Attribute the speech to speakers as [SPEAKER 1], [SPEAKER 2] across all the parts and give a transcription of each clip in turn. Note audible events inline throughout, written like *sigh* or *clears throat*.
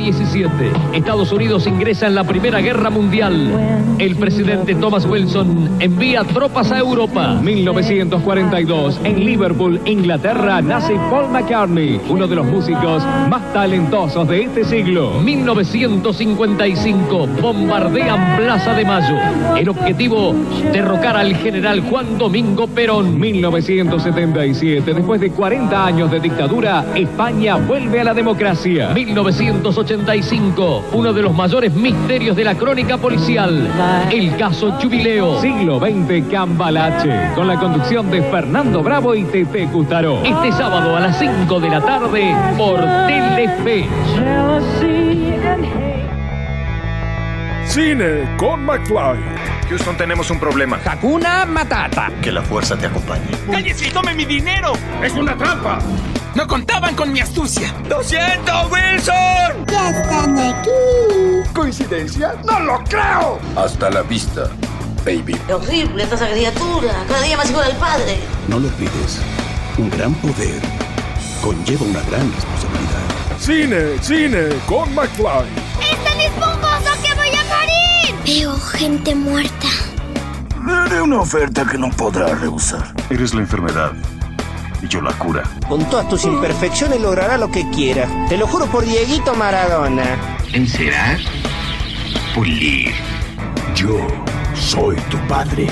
[SPEAKER 1] XVII. Estados Unidos ingresa en la Primera Guerra Mundial. El presidente Thomas Wilson envía tropas a Europa. 1942. En Liverpool, Inglaterra, nace Paul McCartney, uno de los músicos más talentosos de este siglo. 1955. Bombardean Plaza de Mayo. El objetivo, derrocar al general Juan Domingo Perón. 1977. Después de 40 años de dictadura, España vuelve a la democracia. 1985. Uno de los mayores misterios de la crónica policial. El caso Jubileo. Siglo XX Cambalache. Con la conducción de Fernando Bravo y Tete Cutaro. Este sábado a las 5 de la tarde por Telefe.
[SPEAKER 2] Cine con McFly.
[SPEAKER 3] Houston, tenemos un problema.
[SPEAKER 4] Hakuna Matata.
[SPEAKER 3] Que la fuerza te acompañe.
[SPEAKER 5] ¡Cállese y tome mi dinero!
[SPEAKER 2] ¡Es una trampa!
[SPEAKER 5] ¡No contaban con mi astucia!
[SPEAKER 4] ¡Lo siento, Wilson!
[SPEAKER 6] Ya están aquí.
[SPEAKER 2] ¿Coincidencia? ¡No lo creo!
[SPEAKER 7] Hasta la vista, baby.
[SPEAKER 8] Qué horrible esta criatura. Cada día más igual al padre.
[SPEAKER 7] No lo olvides. Un gran poder conlleva una gran responsabilidad.
[SPEAKER 2] Cine, cine con McFly.
[SPEAKER 6] ¡Es tan esponjoso que voy a morir! Veo gente muerta.
[SPEAKER 7] Le haré una oferta que no podrá rehusar.
[SPEAKER 3] Eres la enfermedad y yo la cura.
[SPEAKER 9] Con todas tus imperfecciones logrará lo que quiera. Te lo juro por Dieguito Maradona.
[SPEAKER 10] Encerar, pulir.
[SPEAKER 7] Yo soy tu padre.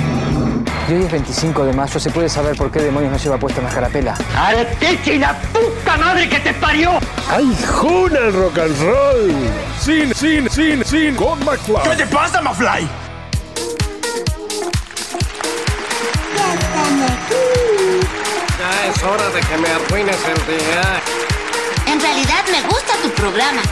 [SPEAKER 11] Y hoy es 25 de mayo, ¿se puede saber por qué demonios no lleva puesta una carapela?
[SPEAKER 5] ¡Arteche y la puta madre que te parió!
[SPEAKER 2] ¡Ay, juna el rock and roll! Cine, cine, cine, cine con McFly.
[SPEAKER 5] ¿Qué te pasa, McFly?
[SPEAKER 6] Ya están aquí.
[SPEAKER 12] Ya es hora de que me arruines el día.
[SPEAKER 8] En realidad me gusta tu programa.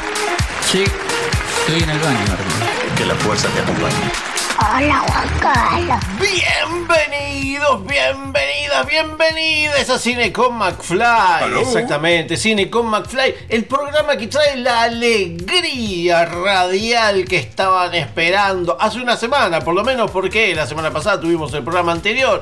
[SPEAKER 10] Sí, estoy en el baño, hermano.
[SPEAKER 3] Que la fuerza te acompañe.
[SPEAKER 6] Hola, Juan Carlos.
[SPEAKER 12] Bienvenidos, bienvenidas, bienvenidas a Cine con McFly. Exactamente, Cine con McFly, el programa que trae la alegría radial que estaban esperando hace una semana, por lo menos porque la semana pasada tuvimos el programa anterior.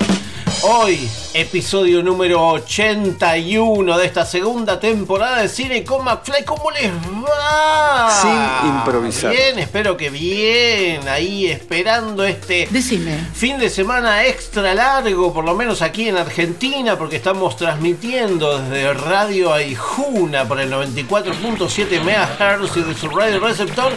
[SPEAKER 12] Hoy, episodio número 81 de esta segunda temporada de Cine con McFly. ¿Cómo les va?
[SPEAKER 7] Sin improvisar.
[SPEAKER 12] Bien, espero que bien. Ahí esperando este
[SPEAKER 8] Decime.
[SPEAKER 12] fin de semana extra largo, por lo menos aquí en Argentina, porque estamos transmitiendo desde Radio Aijuna por el 94.7 MHz y de su radio receptor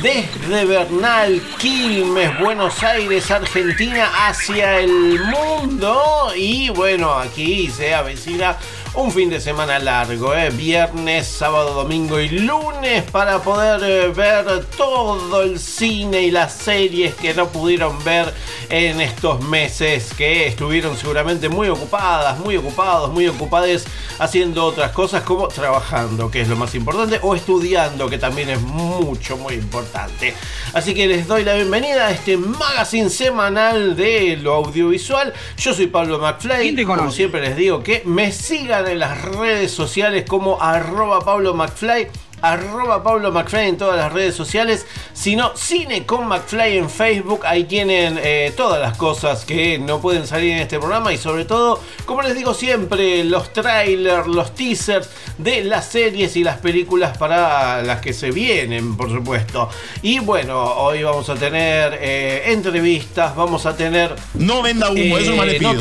[SPEAKER 12] desde Bernal, Quilmes, Buenos Aires, Argentina, hacia el mundo. Y bueno, aquí se avecina un fin de semana largo, ¿eh? viernes, sábado, domingo y lunes para poder eh, ver todo el cine y las series que no pudieron ver en estos meses que estuvieron seguramente muy ocupadas, muy ocupados, muy ocupadas haciendo otras cosas como trabajando, que es lo más importante, o estudiando, que también es mucho, muy importante. Así que les doy la bienvenida a este magazine semanal de lo audiovisual. Yo soy Pablo McFly, como siempre les digo que me sigan en las redes sociales como arroba Pablo McFly arroba Pablo McFly en todas las redes sociales, sino Cine con McFly en Facebook, ahí tienen eh, todas las cosas que no pueden salir en este programa y sobre todo, como les digo siempre, los trailers, los teasers de las series y las películas para las que se vienen, por supuesto. Y bueno, hoy vamos a tener eh, entrevistas, vamos a tener...
[SPEAKER 3] No venda humo, eso no le pido.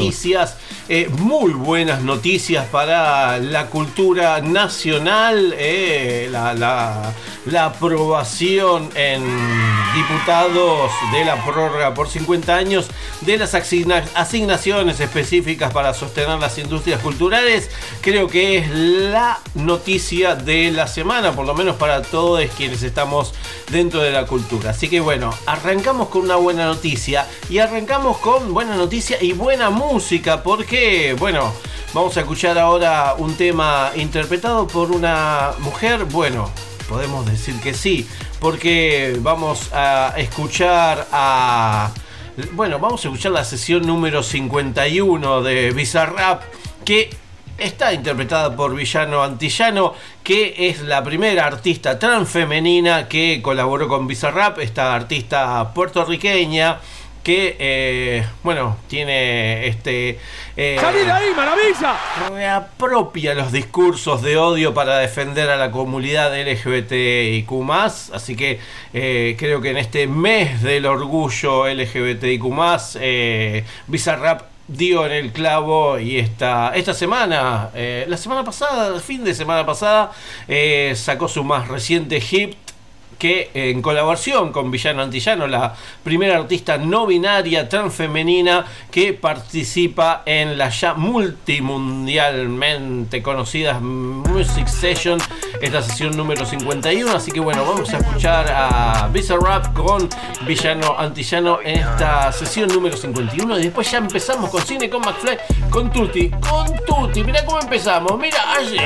[SPEAKER 12] Eh, muy buenas noticias para la cultura nacional, eh, la, la- aprobación en diputados de la prórroga por 50 años de las asigna- asignaciones específicas para sostener las industrias culturales, creo que es la noticia de la semana, por lo menos para todos quienes estamos dentro de la cultura. Así que bueno, arrancamos con una buena noticia y arrancamos con buena noticia y buena música, porque bueno, vamos a escuchar ahora un tema interpretado por una mujer, bueno, podemos decir que sí, porque vamos a escuchar a... Bueno, vamos a escuchar la sesión número 51 de Bizarrap, que está interpretada por Villano Antillano, que es la primera artista transfemenina que colaboró con Bizarrap, esta artista puertorriqueña que, eh, bueno, tiene este... Eh,
[SPEAKER 2] ¡Salí de ahí, maravilla!
[SPEAKER 12] Reapropia los discursos de odio para defender a la comunidad LGBTIQ+. Así que eh, creo que en este mes del orgullo LGBTIQ+, eh, Bizarrap dio en el clavo y esta, esta semana, eh, la semana pasada, el fin de semana pasada, eh, sacó su más reciente hit que en colaboración con Villano Antillano, la primera artista no binaria transfemenina que participa en la ya multimundialmente conocida Music Session, esta sesión número 51. Así que bueno, vamos a escuchar a Bizarrap con Villano Antillano en esta sesión número 51. Y después ya empezamos con Cine con McFly, con Tutti, con Tutti. Mira cómo empezamos, mira allí.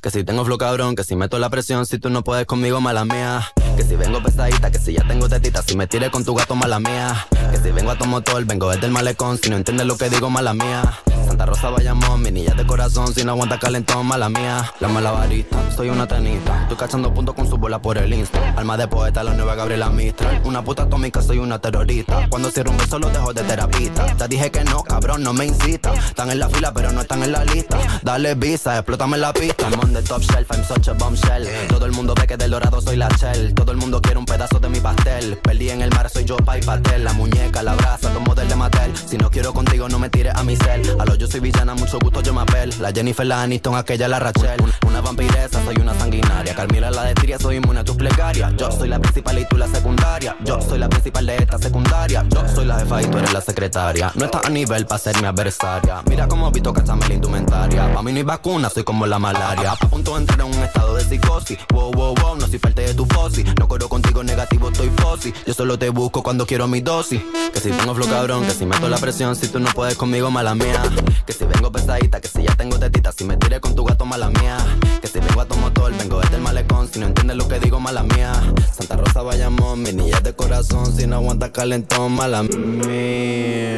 [SPEAKER 13] Que si tengo flow cabrón, que si meto la presión, si tú no puedes conmigo, mala mía. Que si vengo pesadita, que si ya tengo tetita, si me tires con tu gato, mala mía. Que si vengo a tu motor, vengo desde el malecón, si no entiendes lo que digo, mala mía. Santa Rosa Bayamón, mi niña de corazón, si no aguanta calentón, mala mía. La malabarista, soy una tenista, estoy cachando puntos con su bola por el insta. Alma de poeta, la nueva Gabriela Mistral. Una puta atómica, soy una terrorista. Cuando cierro un beso, lo dejo de terapista. Te dije que no, cabrón, no me incita. Están en la fila, pero no están en la lista. Dale visa, explótame la pista. I'm on the top shelf, I'm such a bombshell. Todo el mundo ve que del dorado soy la shell. Todo el mundo quiere un pedazo de mi pastel. Perdí en el mar, soy yo, pa' y pastel. La muñeca, la brasa, tomo del de Mattel. Si no quiero contigo, no me tires a mi cel. A lo yo soy villana, mucho gusto, yo me apel. La Jennifer, la Aniston, aquella, la Rachel. Una vampiresa, soy una sanguinaria. Carmila, la de Tiria, soy inmune a tus plegarias. Yo soy la principal y tú la secundaria. Yo soy la principal de esta secundaria. Yo soy la jefa y tú eres la secretaria. No estás a nivel para ser mi adversaria. Mira cómo visto cachame la indumentaria. Pa' mí no hay vacuna, soy como la malaria. A punto entrar en un estado de psicosis. Wow, wow, wow, no soy parte de tu fosi. No corro contigo negativo, estoy fosi. Yo solo te busco cuando quiero mi dosis. Que si tengo flow cabrón, que si meto la presión, si tú no puedes conmigo, mala mía. Que si vengo pesadita, que si ya tengo tetita, si me tiré con tu gato, mala mía. Que si vengo a tu motor, vengo desde el malecón, si no entiendes lo que digo, mala mía. Santa Rosa Bayamón, mi niña de corazón, si no aguanta calentón, mala mía.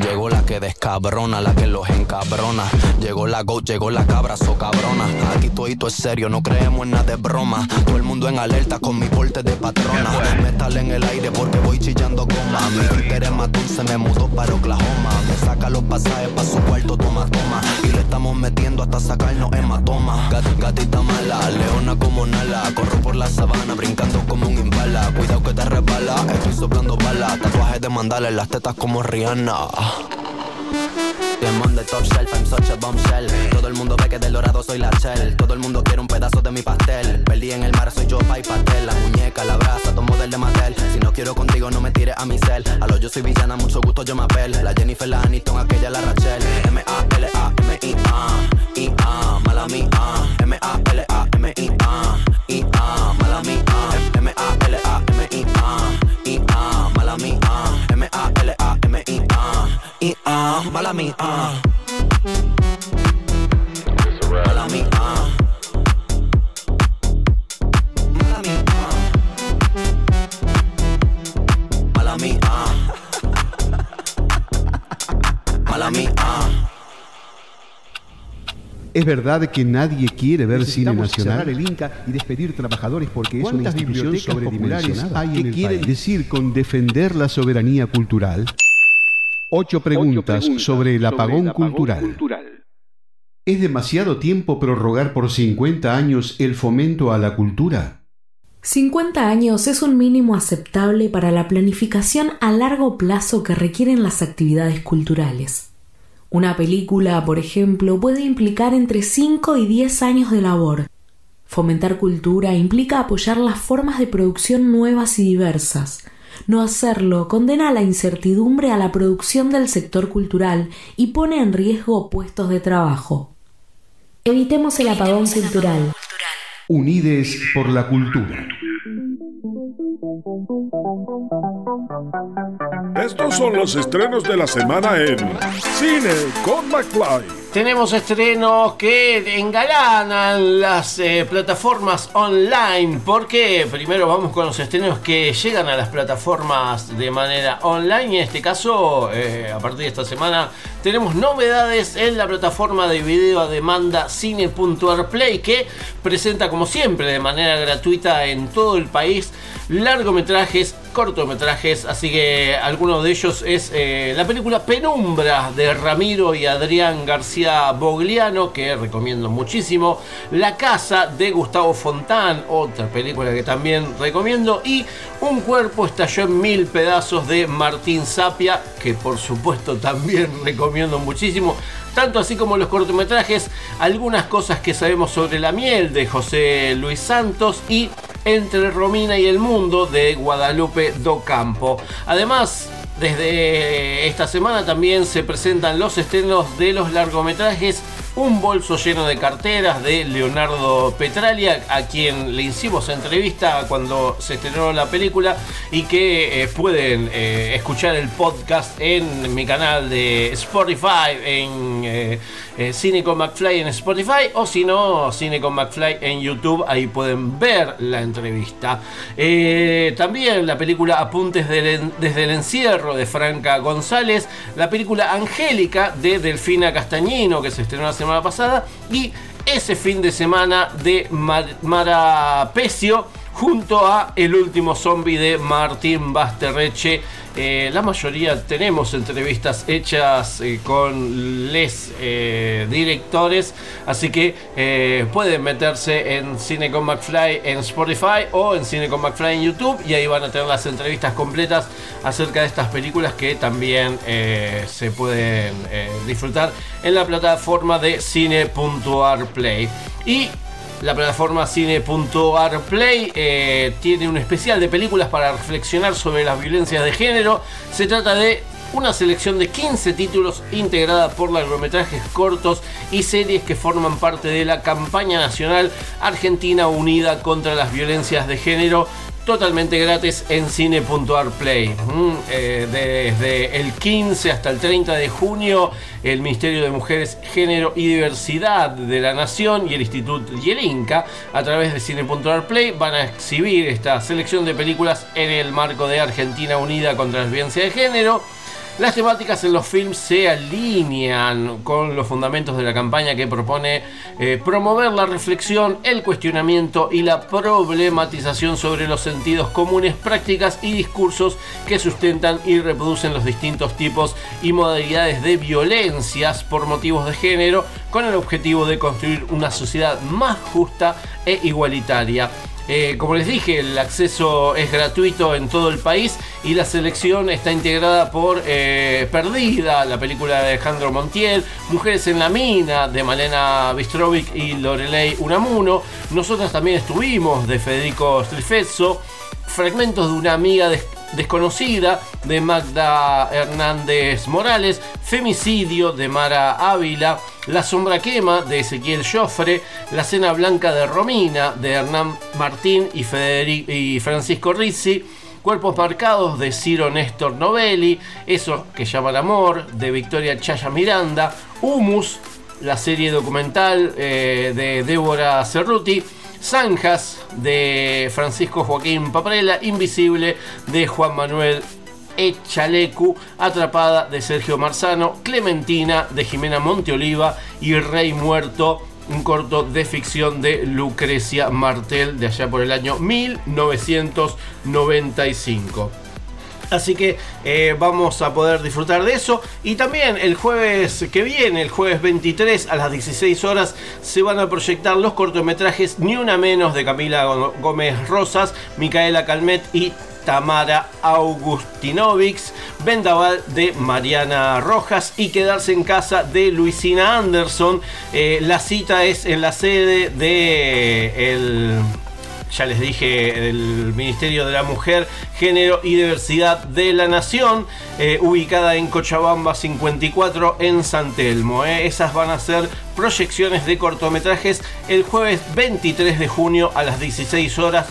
[SPEAKER 13] Llegó la que descabrona, la que los encabrona. Llegó la go, llegó la cabra, so cabrona. Aquí todo es serio, no creemos en nada de broma. Todo el mundo en alerta con mi porte de patrona. Metal en el aire porque voy chillando goma. Mi Twitter matón se me mudó para Oklahoma. Me saca los pasajes pa' su cuarto, toma, toma. Y le estamos metiendo hasta sacarnos hematoma. Gat, gatita mala, leona como Nala. Corro por la sabana, brincando como un imbala. Cuidado que te resbala, estoy soplando balas. Tatuajes de mandala en las tetas como Rihanna. Top shelf, I'm such a bombshell. Todo el mundo ve que del dorado soy la shell. Todo el mundo quiere un pedazo de mi pastel. Perdí en el mar, soy yo, pa' y pastel. La muñeca, la brasa, tomo del de Mattel. Si no quiero contigo, no me tires a mi cel. A lo yo soy villana, mucho gusto, yo me apel. La Jennifer, la Aniston, aquella, la Rachel. M-A-L-A-M-I-A. I-A, mala mía. M-A-L-A-M-I-A. I-A, mala mía. M-A-L-A-M-I-A. Mala mía. Mala mía. Mala mía. Mala mía. Mala mía.
[SPEAKER 14] Es verdad que nadie quiere ver cine nacional.
[SPEAKER 15] cerrar el Inca y despedir trabajadores porque es una
[SPEAKER 14] ¿Cuántas
[SPEAKER 15] institución sobredimensionada.
[SPEAKER 14] hay
[SPEAKER 15] ¿Qué quiere
[SPEAKER 14] decir con defender la soberanía cultural? Ocho preguntas, sobre el apagón, cultural. ¿Es demasiado tiempo prorrogar por 50 años el fomento a la cultura?
[SPEAKER 16] 50 años es un mínimo aceptable para la planificación a largo plazo que requieren las actividades culturales. Una película, por ejemplo, puede implicar entre 5 y 10 años de labor. Fomentar cultura implica apoyar las formas de producción nuevas y diversas. No hacerlo condena a la incertidumbre a la producción del sector cultural y pone en riesgo puestos de trabajo. Evitemos el apagón cultural.
[SPEAKER 14] Unides por la cultura.
[SPEAKER 2] Estos son los estrenos de la semana en Cine con McFly.
[SPEAKER 12] Tenemos estrenos que engalanan las eh, plataformas online. Porque primero vamos con los estrenos que llegan a las plataformas de manera online. En este caso, eh, a partir de esta semana, tenemos novedades en la plataforma de video a demanda Cine.arplay que presenta, como siempre, de manera gratuita en todo el país largometrajes cortometrajes, así que alguno de ellos es eh, la película Penumbra de Ramiro y Adrián García Bogliano, que recomiendo muchísimo, La Casa de Gustavo Fontán, otra película que también recomiendo, y Un cuerpo estalló en mil pedazos de Martín Sapia, que por supuesto también *laughs* recomiendo muchísimo. Tanto así como los cortometrajes, algunas cosas que sabemos sobre la miel de José Luis Santos y Entre Romina y el Mundo de Guadalupe Do Campo. Además, desde esta semana también se presentan los estrenos de los largometrajes un bolso lleno de carteras de Leonardo Petralia, a quien le hicimos entrevista cuando se estrenó la película y que eh, pueden eh, escuchar el podcast en mi canal de Spotify, en eh, Cine con McFly en Spotify, o si no, Cine con McFly en YouTube, ahí pueden ver la entrevista. también la película Apuntes desde el encierro de Franca González, la película Angélica de Delfina Castañino, que se estrenó hace semana pasada. Y ese fin de semana de Mara Pecio junto a El último zombie de Martín Basterreche. Eh, la mayoría tenemos entrevistas hechas eh, con les eh, directores, así que pueden meterse en Cine con McFly en Spotify o en Cine con McFly en YouTube y ahí van a tener las entrevistas completas acerca de estas películas que también se pueden disfrutar en la plataforma de cine.arplay. Y la plataforma cine.arplay eh, tiene un especial de películas para reflexionar sobre las violencias de género. Se trata de una selección de 15 títulos integrada por largometrajes cortos y series que forman parte de la campaña nacional Argentina Unida contra las Violencias de Género totalmente gratis en cine.arplay. Mm, eh, desde el 15 hasta el 30 de junio, el Ministerio de Mujeres, Género y Diversidad de la Nación y el Instituto Yelinka, a través de cine.arplay, van a exhibir esta selección de películas en el marco de Argentina Unida contra la Violencia de Género. Las temáticas en los films se alinean con los fundamentos de la campaña que propone eh, promover la reflexión, el cuestionamiento y la problematización sobre los sentidos comunes, prácticas y discursos que sustentan y reproducen los distintos tipos y modalidades de violencias por motivos de género, con el objetivo de construir una sociedad más justa e igualitaria. Eh, como les dije, el acceso es gratuito en todo el país y la selección está integrada por eh, Perdida, la película de Alejandro Montiel, Mujeres en la Mina de Malena Bistrovic y Lorelei Unamuno. Nosotros también estuvimos de Federico Strifezzo, fragmentos de una amiga desconocida de Magda Hernández Morales, Femicidio de Mara Ávila, La sombra quema de Ezequiel Joffre, La cena blanca de Romina de Hernán Martín y, y Francisco Rizzi, Cuerpos marcados de Ciro Néstor Novelli, Eso que llama el amor de Victoria Chaya Miranda, Humus, la serie documental eh, de Débora Cerruti, Zanjas de Francisco Joaquín Paprela, Invisible de Juan Manuel Echalecu, Atrapada de Sergio Marzano, Clementina de Jimena Monteoliva y Rey Muerto, un corto de ficción de Lucrecia Martel de allá por el año 1995. Así que eh, vamos a poder disfrutar de eso. Y también el jueves que viene, el jueves 23 a las 16 horas, se van a proyectar los cortometrajes Ni una menos de Camila Gómez Rosas, Micaela Calmet y Tamara Augustinovics, Vendaval de Mariana Rojas y Quedarse en casa de Luisina Anderson. Eh, la cita es en la sede de el ya les dije, del Ministerio de la Mujer, Género y Diversidad de la Nación, eh, ubicada en Cochabamba 54 en San Telmo. Eh. Esas van a ser proyecciones de cortometrajes el jueves 23 de junio a las 16 horas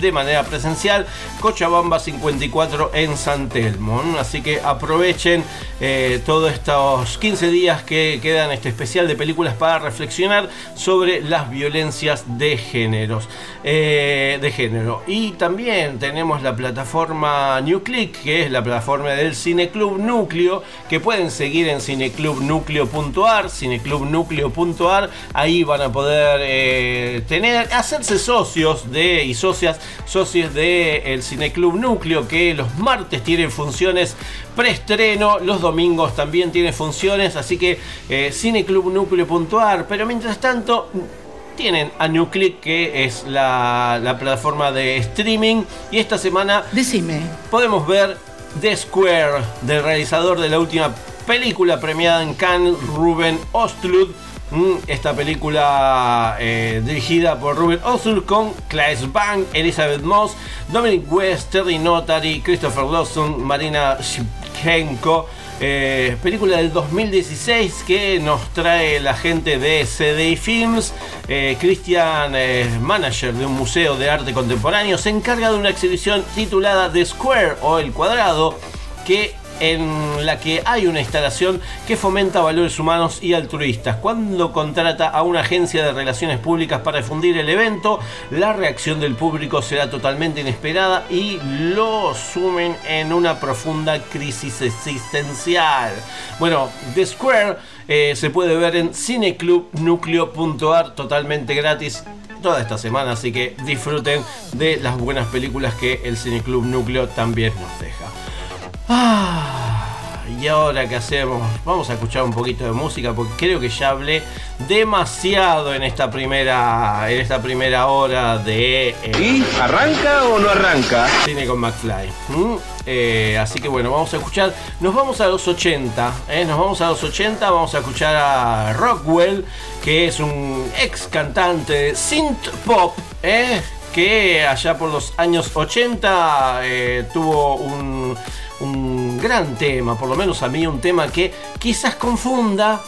[SPEAKER 12] de manera presencial. Cochabamba 54 en San Telmo. Así que aprovechen eh, todos estos 15 días que quedan este especial de películas para reflexionar sobre las violencias de géneros. Eh, de género. Y también tenemos la plataforma New Click, que es la plataforma del Cineclub Núcleo, que pueden seguir en cineclubnucleo.ar, cineclubnucleo.ar. Ahí van a poder eh, tener, hacerse socios de y socias socios del Cineclub Núcleo, que los martes tienen funciones preestreno, los domingos también tienen funciones, así que eh, cineclubnúcleo.ar. Pero mientras tanto, tienen a Nuclick, que es la, la plataforma de streaming, y esta semana
[SPEAKER 17] Decime.
[SPEAKER 12] podemos ver The Square, del realizador de la última película premiada en Cannes, Ruben Ostlund. Mm, Esta película eh, dirigida por Ruben Ostlund con Claes Bang, Elizabeth Moss, Dominic West, Terry Notary, Christopher Lawson, Marina Shipchenko. Eh, película del 2016 que nos trae la gente de CDI Films. Eh, Christian, manager de un museo de arte contemporáneo, se encarga de una exhibición titulada The Square o El Cuadrado, que en la que hay una instalación que fomenta valores humanos y altruistas. Cuando contrata a una agencia de relaciones públicas para difundir el evento, la reacción del público será totalmente inesperada y lo sumen en una profunda crisis existencial. Bueno, The Square eh, se puede ver en cineclubnucleo.ar totalmente gratis toda esta semana, así que disfruten de las buenas películas que el Cineclub Núcleo también nos deja. Ah, y ahora qué hacemos? Vamos a escuchar un poquito de música porque creo que ya hablé demasiado en esta primera en esta primera hora de eh,
[SPEAKER 2] ¿Y arranca o no arranca?
[SPEAKER 12] Cine con McFly. ¿Mm? Eh, así que bueno, vamos a escuchar. Nos vamos a los 80. ¿eh? Nos vamos a los 80. Vamos a escuchar a Rockwell, que es un ex cantante de synth pop. ¿eh? Que allá por los años 80 eh, tuvo un, un gran tema, por lo menos a mí un tema que quizás confunda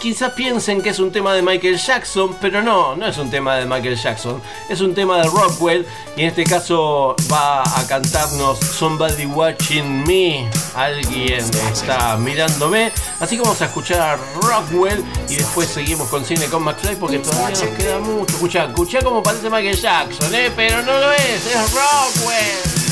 [SPEAKER 12] quizás piensen que es un tema de Michael Jackson, pero no, no es un tema de Michael Jackson, es un tema de Rockwell y en este caso va a cantarnos Somebody Watching Me, alguien está mirándome, así que vamos a escuchar a Rockwell y después seguimos con cine con McFly porque todavía nos queda mucho. Escucha, escucha como parece Michael Jackson, ¿eh? pero no lo es, es Rockwell.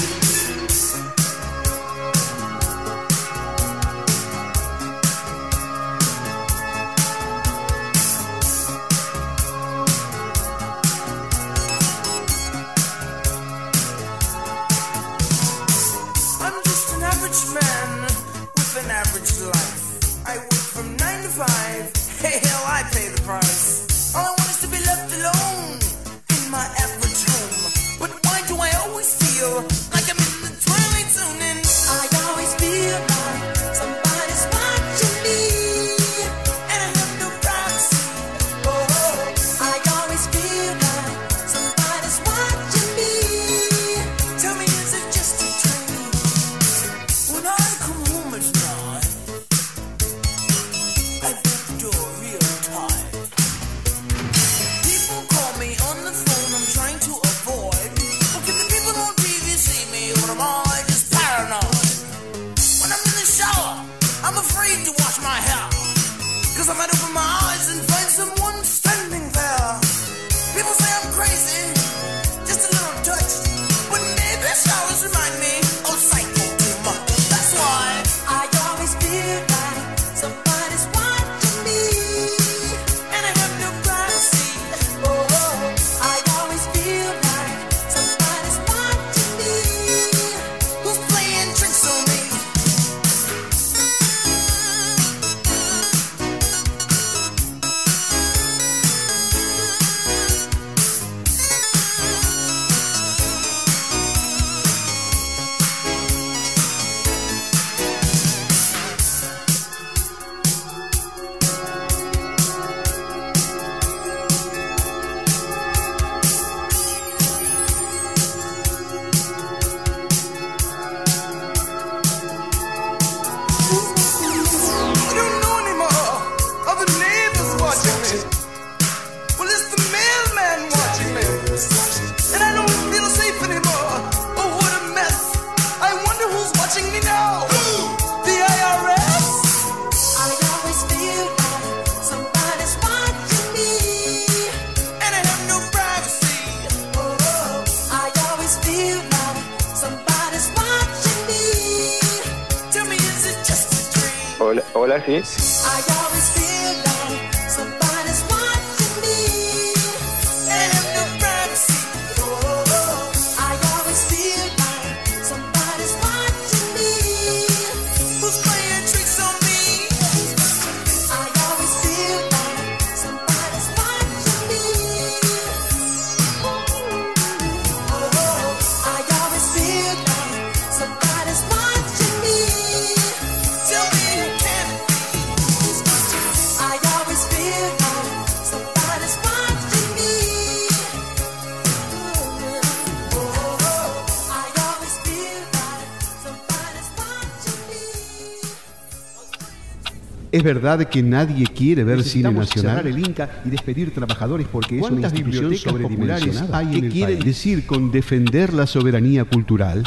[SPEAKER 14] ¿Es verdad que nadie quiere ver cine nacional?
[SPEAKER 15] el Inca y despedir trabajadores porque es una
[SPEAKER 14] ¿Cuántas
[SPEAKER 15] institución
[SPEAKER 14] bibliotecas populares
[SPEAKER 15] sobredimensionada.
[SPEAKER 14] hay
[SPEAKER 15] ¿Qué
[SPEAKER 14] en el
[SPEAKER 15] quieren
[SPEAKER 14] país? decir con defender la soberanía cultural?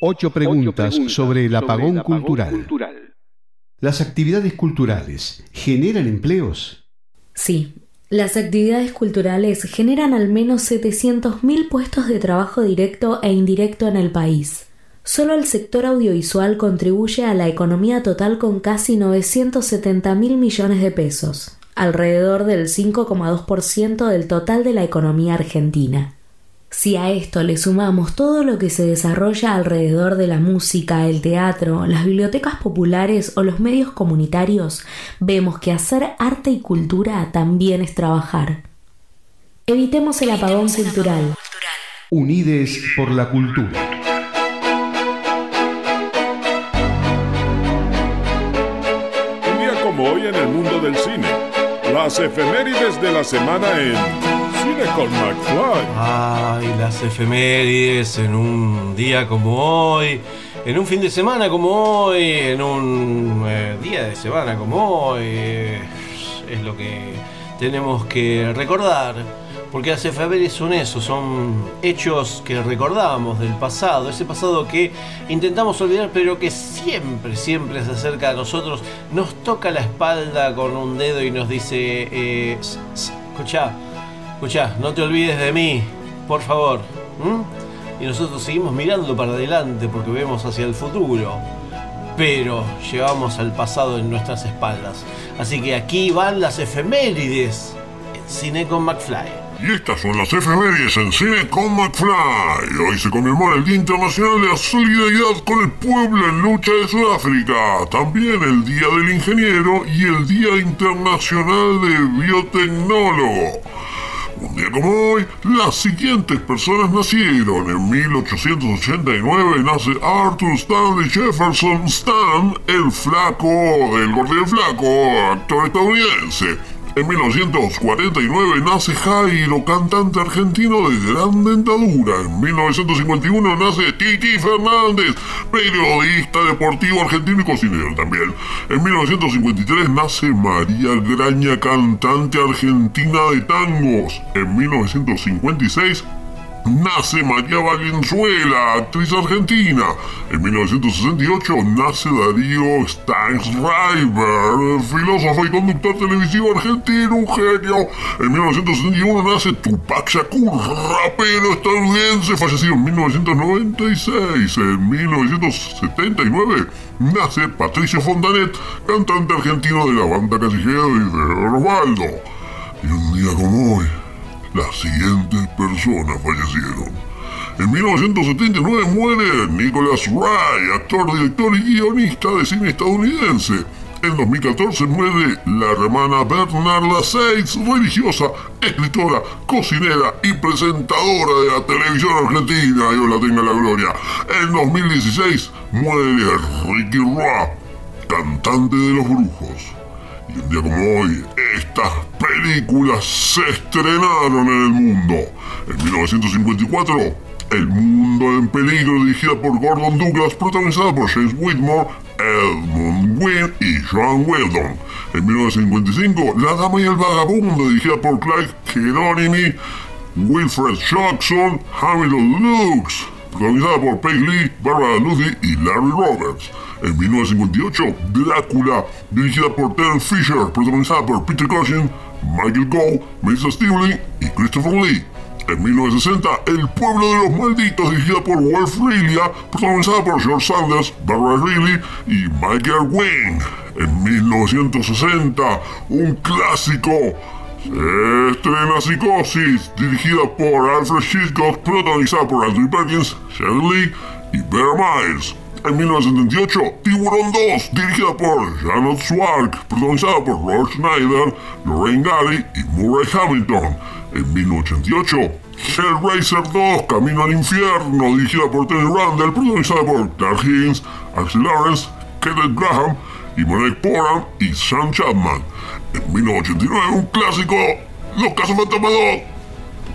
[SPEAKER 14] Ocho preguntas, sobre el apagón, cultural. ¿Las actividades culturales generan empleos?
[SPEAKER 16] Sí, las actividades culturales generan al menos 700.000 puestos de trabajo directo e indirecto en el país. Solo el sector audiovisual contribuye a la economía total con casi 970 mil millones de pesos, alrededor del 5,2% del total de la economía argentina. Si a esto le sumamos todo lo que se desarrolla alrededor de la música, el teatro, las bibliotecas populares o los medios comunitarios, vemos que hacer arte y cultura también es trabajar. Evitemos el apagón cultural.
[SPEAKER 14] Unides por la cultura.
[SPEAKER 2] Las efemérides de la semana en Cine con McFly.
[SPEAKER 12] Ay, las efemérides en un día como hoy, en un fin de semana como hoy, en un eh, día de semana como hoy. es lo que tenemos que recordar. Porque las efemérides son eso, son hechos que recordamos del pasado, ese pasado que intentamos olvidar, pero que siempre, siempre se acerca a nosotros, nos toca la espalda con un dedo y nos dice, eh, s- escuchá, escuchá, no te olvides de mí, por favor. Y nosotros seguimos mirando para adelante porque vemos hacia el futuro, pero llevamos al pasado en nuestras espaldas. Así que aquí van las efemérides Cine con McFly.
[SPEAKER 17] Y estas son las efemérides en Cine con McFly. Hoy se conmemora el Día Internacional de la Solidaridad con el Pueblo en Lucha de Sudáfrica. También el Día del Ingeniero y el Día Internacional de Biotecnólogo. Un día como hoy, las siguientes personas nacieron. En 1889 nace Arthur Stanley Jefferson Stan, el flaco del gordo el flaco, actor estadounidense. En 1949 nace Jairo, cantante argentino de gran dentadura. En 1951 nace Titi Fernández, periodista deportivo argentino y cocinero también. En 1953 nace María Graña, cantante argentina de tangos. En 1956 Nace María Valenzuela, actriz argentina. En 1968 nace Darío Steinschreiber, filósofo y conductor televisivo argentino, un genio. En 1971 nace Tupac Shakur, rapero estadounidense, fallecido en 1996. En 1979 nace Patricio Fontanet, cantante argentino de la banda Callejero y de Osvaldo. Y un día como hoy, las siguientes personas fallecieron. En 1979 muere Nicholas Ray, actor, director y guionista de cine estadounidense. En 2014 muere la hermana Bernarda Seitz, religiosa, escritora, cocinera y presentadora de la televisión argentina, Dios la tenga en la gloria. En 2016 muere Ricky Roa, cantante de los brujos. Y un día como hoy, estas películas se estrenaron en el mundo. En 1954, El Mundo en Peligro, dirigida por Gordon Douglas, protagonizada por James Whitmore, Edmund Wynne y Joan Weldon. En 1955, La Dama y el Vagabundo, dirigida por Clive Hieronymi, Wilfred Jackson, Hamilton Lux, protagonizada por Peg Lee, Barbara Lucy y Larry Roberts. En 1958, Drácula, dirigida por Terence Fisher, protagonizada por Peter Cushing, Michael Gough, Melissa Stively y Christopher Lee. En 1960, El pueblo de los malditos, dirigida por Wolf Lilia, protagonizada por George Sanders, Barbara Reilly y Michael Wing. En 1960, un clásico estrena Psicosis, dirigida por Alfred Hitchcock, protagonizada por Andrew Perkins, Sharon Lee y Bear Miles. En 1978, Tiburón 2, dirigida por Janet Swark, protagonizada por Rob Schneider, Lorraine Gary y Murray Hamilton. En 1988, Hellraiser 2, Camino al Infierno, dirigida por Tony Randall, protagonizada por Clark Higgins, Axel Lawrence, Kenneth Graham y Monique Poran y Sam Chapman. En 1989, un clásico, Los Casos Fantasma 2,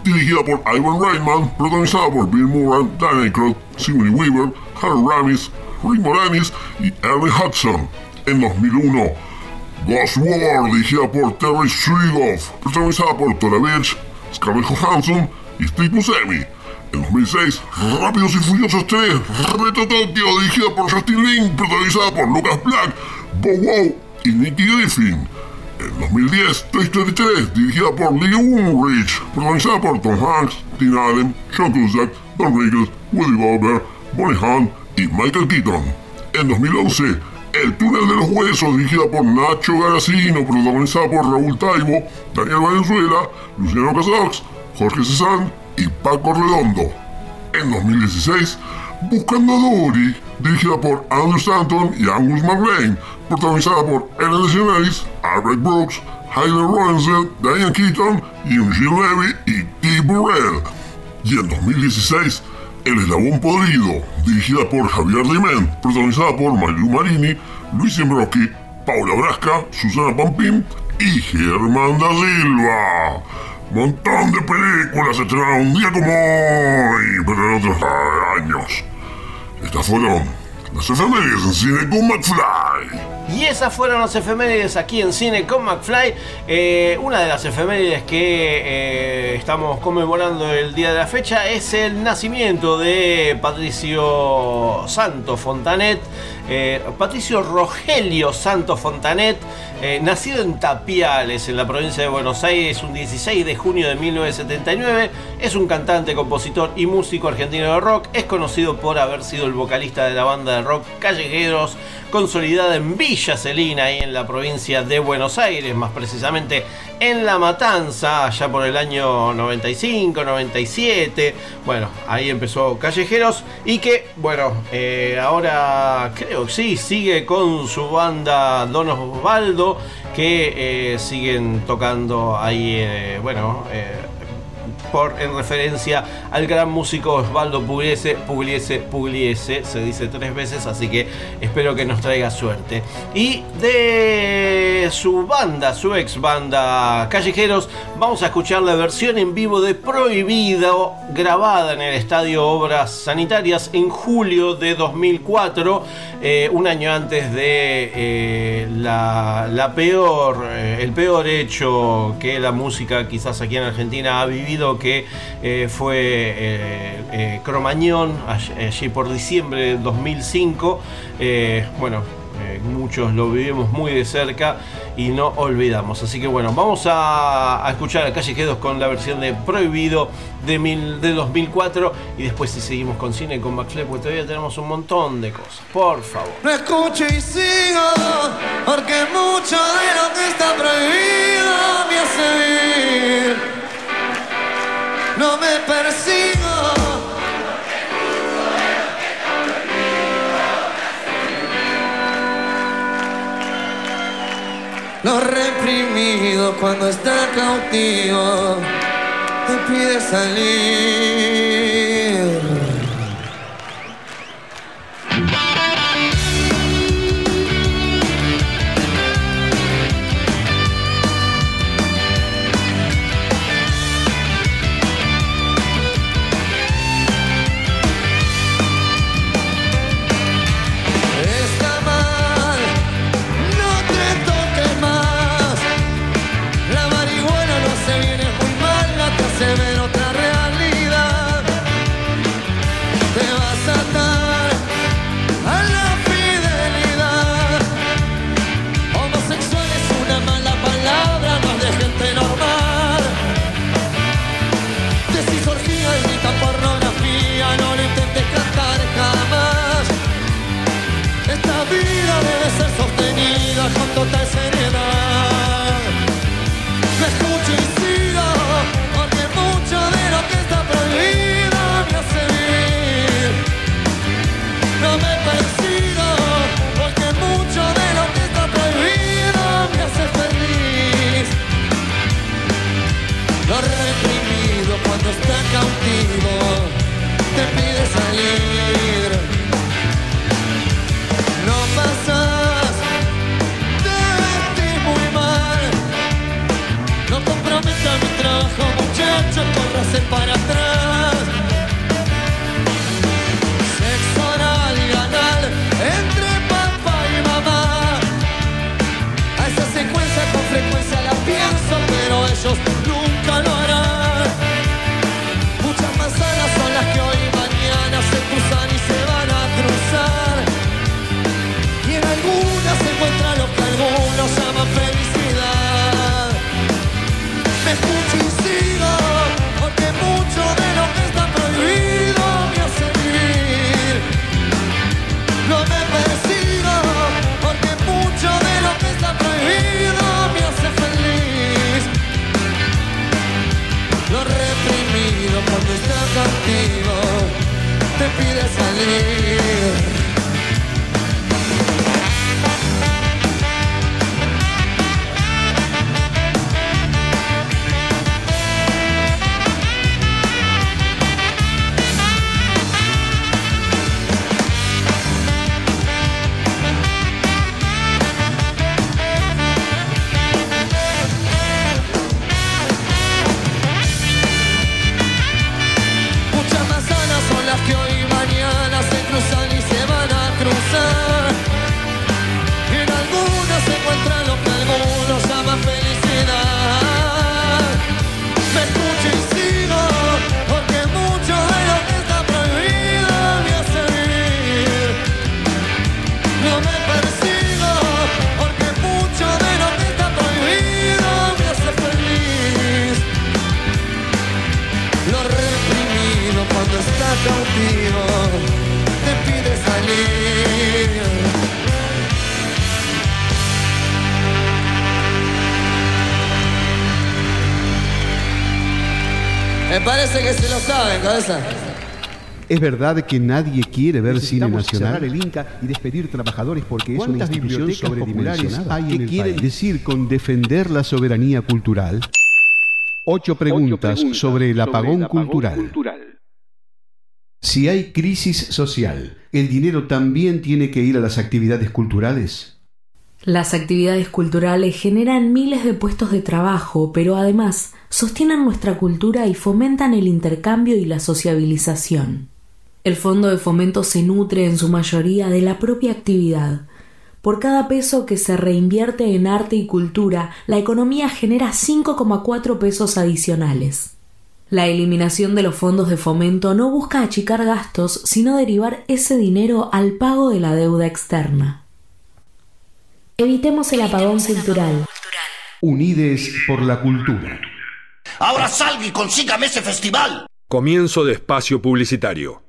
[SPEAKER 17] dirigida por Ivan Reitman, protagonizada por Bill Murray, Dan Aykroyd, Sigourney Weaver, Harold Ramis, Rick Moranis y Ernie Hudson. En 2001, Ghost War, dirigida por Terry Swigoff, protagonizada por Tora Birch, Scarlett Johansson y Steve Buscemi. En 2006, Rápidos y Furiosos 3, Reto Tokio, dirigida por Justin Lin, protagonizada por Lucas Black, Bow Wow y Nicky Griffin. En 2010, Toy Story 3, dirigida por Lee Unrich, protagonizada por Tom Hanks, Tim Allen, John Cusack, Don Rickles, Woody Bobber, Bonnie Hunt y Michael Keaton. En 2011, El túnel de los huesos, dirigida por Nacho Garacino, protagonizada por Raúl Taibo, Daniel Valenzuela, Luciano Casax, Jorge Cezanne y Paco Redondo. En 2016, Buscando a Dory, dirigida por Andrew Stanton y Angus McLean, protagonizada por Ellen DeGeneres, Albert Brooks, Hayden Rosenfeld, Diane Keaton, Eugene Levy y T. Burrell. Y en 2016, El Eslabón Podrido, dirigida por Javier Dimén, protagonizada por Mayu Marini, Luis Imbroski, Paula Brasca, Susana Pampín y Germán da Silva. Montón de películas estrenaron un día como hoy, pero en otros años. Estas fueron las efemérides en cine con McFly.
[SPEAKER 12] Y esas fueron las efemérides aquí en Cine con McFly. Eh, una de las efemérides que eh, estamos conmemorando el día de la fecha es el nacimiento de Patricio Santo Fontanet. Eh, Patricio Rogelio Santo Fontanet, eh, nacido en Tapiales, en la provincia de Buenos Aires, un 16 de junio de 1979. Es un cantante, compositor y músico argentino de rock. Es conocido por haber sido el vocalista de la banda de rock Callejeros, consolidada en Villa Celina, ahí en la provincia de Buenos Aires, más precisamente en La Matanza, allá por el año 95, 97. Bueno, ahí empezó Callejeros y que, bueno, eh, ahora creo que sí, sigue con su banda Don Osvaldo, que eh, siguen tocando ahí, eh, bueno, en referencia al gran músico Osvaldo Pugliese, Pugliese, Pugliese, se dice tres veces, así que espero que nos traiga suerte. Y de su banda, su ex banda Callejeros, vamos a escuchar la versión en vivo de Prohibido, grabada en el Estadio Obras Sanitarias en julio de 2004, eh, un año antes de eh, la, la peor, eh, el peor hecho que la música quizás aquí en Argentina ha vivido, que eh, fue eh, eh, Cromañón, allí, por diciembre de 2005. Eh, bueno, muchos lo vivimos muy de cerca y no olvidamos. Así que bueno, vamos a, a escuchar a Callejeros con la versión de Prohibido de, mil, de 2004 y después si seguimos con cine con McFly, porque todavía tenemos un montón de cosas. Por favor.
[SPEAKER 18] No escucho y sigo, porque mucho de lo que está prohibido me hace vivir. No me persigo. Lo reprimido cuando está cautivo te pide salir. con total seriedad. Me escucho y sigo, porque mucho de lo que está prohibido me hace vivir. No
[SPEAKER 19] me persigo, porque mucho de lo que está prohibido me hace feliz. Lo reprimido cuando está cautivo contigo te pide salir.
[SPEAKER 14] ¿Es verdad que nadie quiere ver cine nacional?
[SPEAKER 15] el Inca y despedir trabajadores porque es una
[SPEAKER 14] ¿Cuántas
[SPEAKER 15] institución sobredimensionada.
[SPEAKER 14] hay
[SPEAKER 15] ¿Qué
[SPEAKER 14] en
[SPEAKER 15] quieren
[SPEAKER 14] decir con defender la soberanía cultural? Ocho preguntas, sobre el apagón cultural. Si hay crisis social, ¿el dinero también tiene que ir a las actividades culturales?
[SPEAKER 16] Las actividades culturales generan miles de puestos de trabajo, pero además sostienen nuestra cultura y fomentan el intercambio y la sociabilización. El fondo de fomento se nutre en su mayoría de la propia actividad. Por cada peso que se reinvierte en arte y cultura, la economía genera 5,4 pesos adicionales. La eliminación de los fondos de fomento no busca achicar gastos, sino derivar ese dinero al pago de la deuda externa. Evitemos el apagón cultural.
[SPEAKER 14] Unides por la cultura.
[SPEAKER 5] Ahora salga y consígame ese festival.
[SPEAKER 20] Comienzo de espacio publicitario.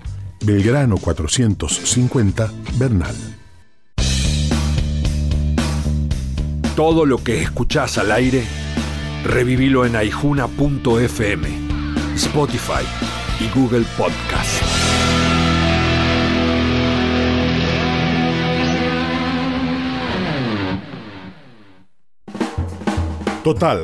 [SPEAKER 2] Belgrano 450, Bernal.
[SPEAKER 20] Todo lo que escuchás al aire, revivilo en aijuna.fm, Spotify y Google Podcast.
[SPEAKER 2] Total,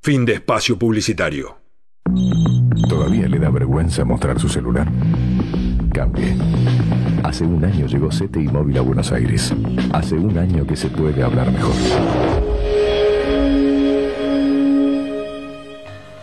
[SPEAKER 20] Fin de espacio publicitario.
[SPEAKER 21] ¿Todavía le da vergüenza mostrar su celular? Cambie. Hace un año llegó CTI Móvil a Buenos Aires. Hace un año que se puede hablar mejor.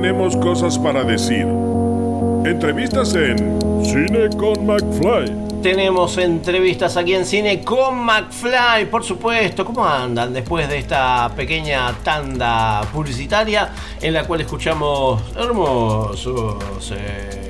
[SPEAKER 2] Tenemos cosas para decir. Entrevistas en Cine con McFly.
[SPEAKER 12] Tenemos entrevistas aquí en Cine con McFly, por supuesto. ¿Cómo andan después de esta pequeña tanda publicitaria en la cual escuchamos hermosos eh,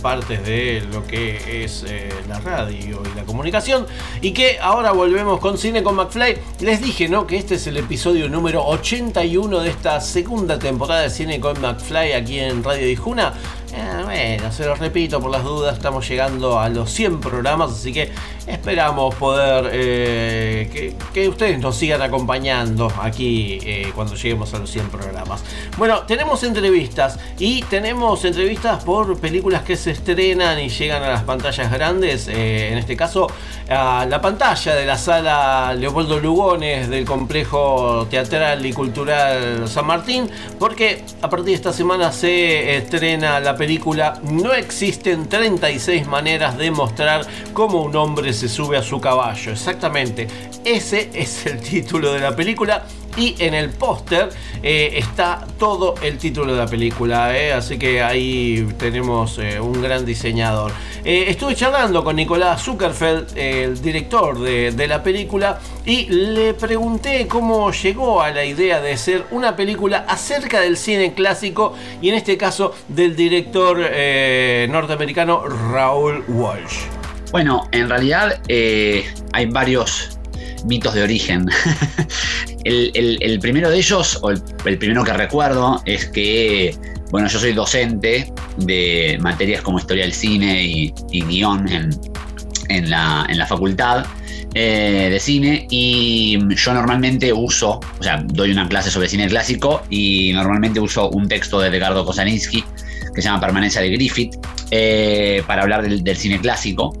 [SPEAKER 12] partes de lo que es eh, la radio y la comunicación? Y que ahora volvemos con Cine con McFly. Les dije, ¿no? Que este es el episodio número 81 de esta segunda temporada de Cine con McFly aquí en Radio Dijuna. Eh, bueno, se los repito por las dudas, estamos llegando a los 100 programas, así que esperamos poder eh, que, ustedes nos sigan acompañando aquí eh, cuando lleguemos a los 100 programas. Bueno, tenemos entrevistas y tenemos entrevistas por películas que se estrenan y llegan a las pantallas grandes, en este caso a la pantalla de la sala Leopoldo Lugones del complejo teatral y cultural San Martín, porque a partir de esta semana se estrena la película No existen 36 maneras de mostrar cómo un hombre se sube a su caballo. Exactamente, ese es el título de la película y en el póster eh, está todo el título de la película, eh, así que ahí tenemos eh, un gran diseñador. Estuve charlando con Nicolás Zuckerfeld, el director de, de la película, y le pregunté cómo llegó a la idea de ser una película acerca del cine clásico y en este caso del director norteamericano Raúl Walsh.
[SPEAKER 22] Bueno, en realidad hay varios mitos de origen. *laughs* el, primero de ellos, o el, primero que recuerdo, es que, bueno, yo soy docente de materias como historia del cine y, y guion en, la, facultad eh, de cine y yo normalmente uso, o sea, doy una clase sobre cine clásico y normalmente uso un texto de Edgardo Kosaninski que se llama Permanencia de Griffith eh, para hablar del, cine clásico.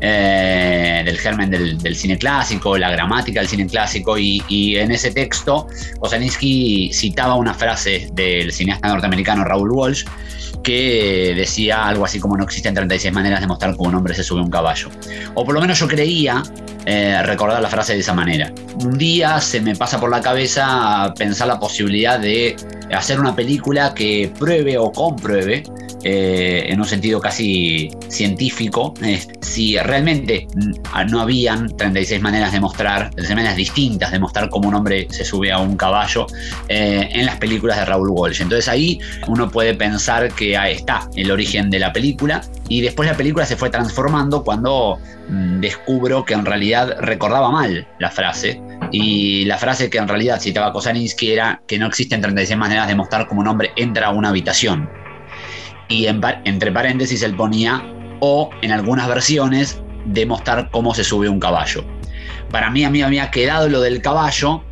[SPEAKER 22] Eh, del germen del, cine clásico, la gramática del cine clásico y, y en ese texto Kosaninski citaba una frase del cineasta norteamericano Raúl Walsh que decía algo así como no existen 36 maneras de mostrar cómo un hombre se sube a un caballo. O por lo menos yo creía eh, recordar la frase de esa manera. Un día se me pasa por la cabeza pensar la posibilidad de hacer una película que pruebe o compruebe en un sentido casi científico, si realmente no habían 36 maneras de mostrar, 36 maneras distintas de mostrar cómo un hombre se sube a un caballo eh, en las películas de Raúl Walsh. Entonces ahí uno puede pensar que ahí está el origen de la película y después la película se fue transformando cuando mm, descubro que en realidad recordaba mal la frase y la frase que en realidad citaba Kosaninski era que no existen 36 maneras de mostrar cómo un hombre entra a una habitación y entre paréntesis él ponía o en algunas versiones de mostrar cómo se sube un caballo. Para mí a mí había quedado lo del caballo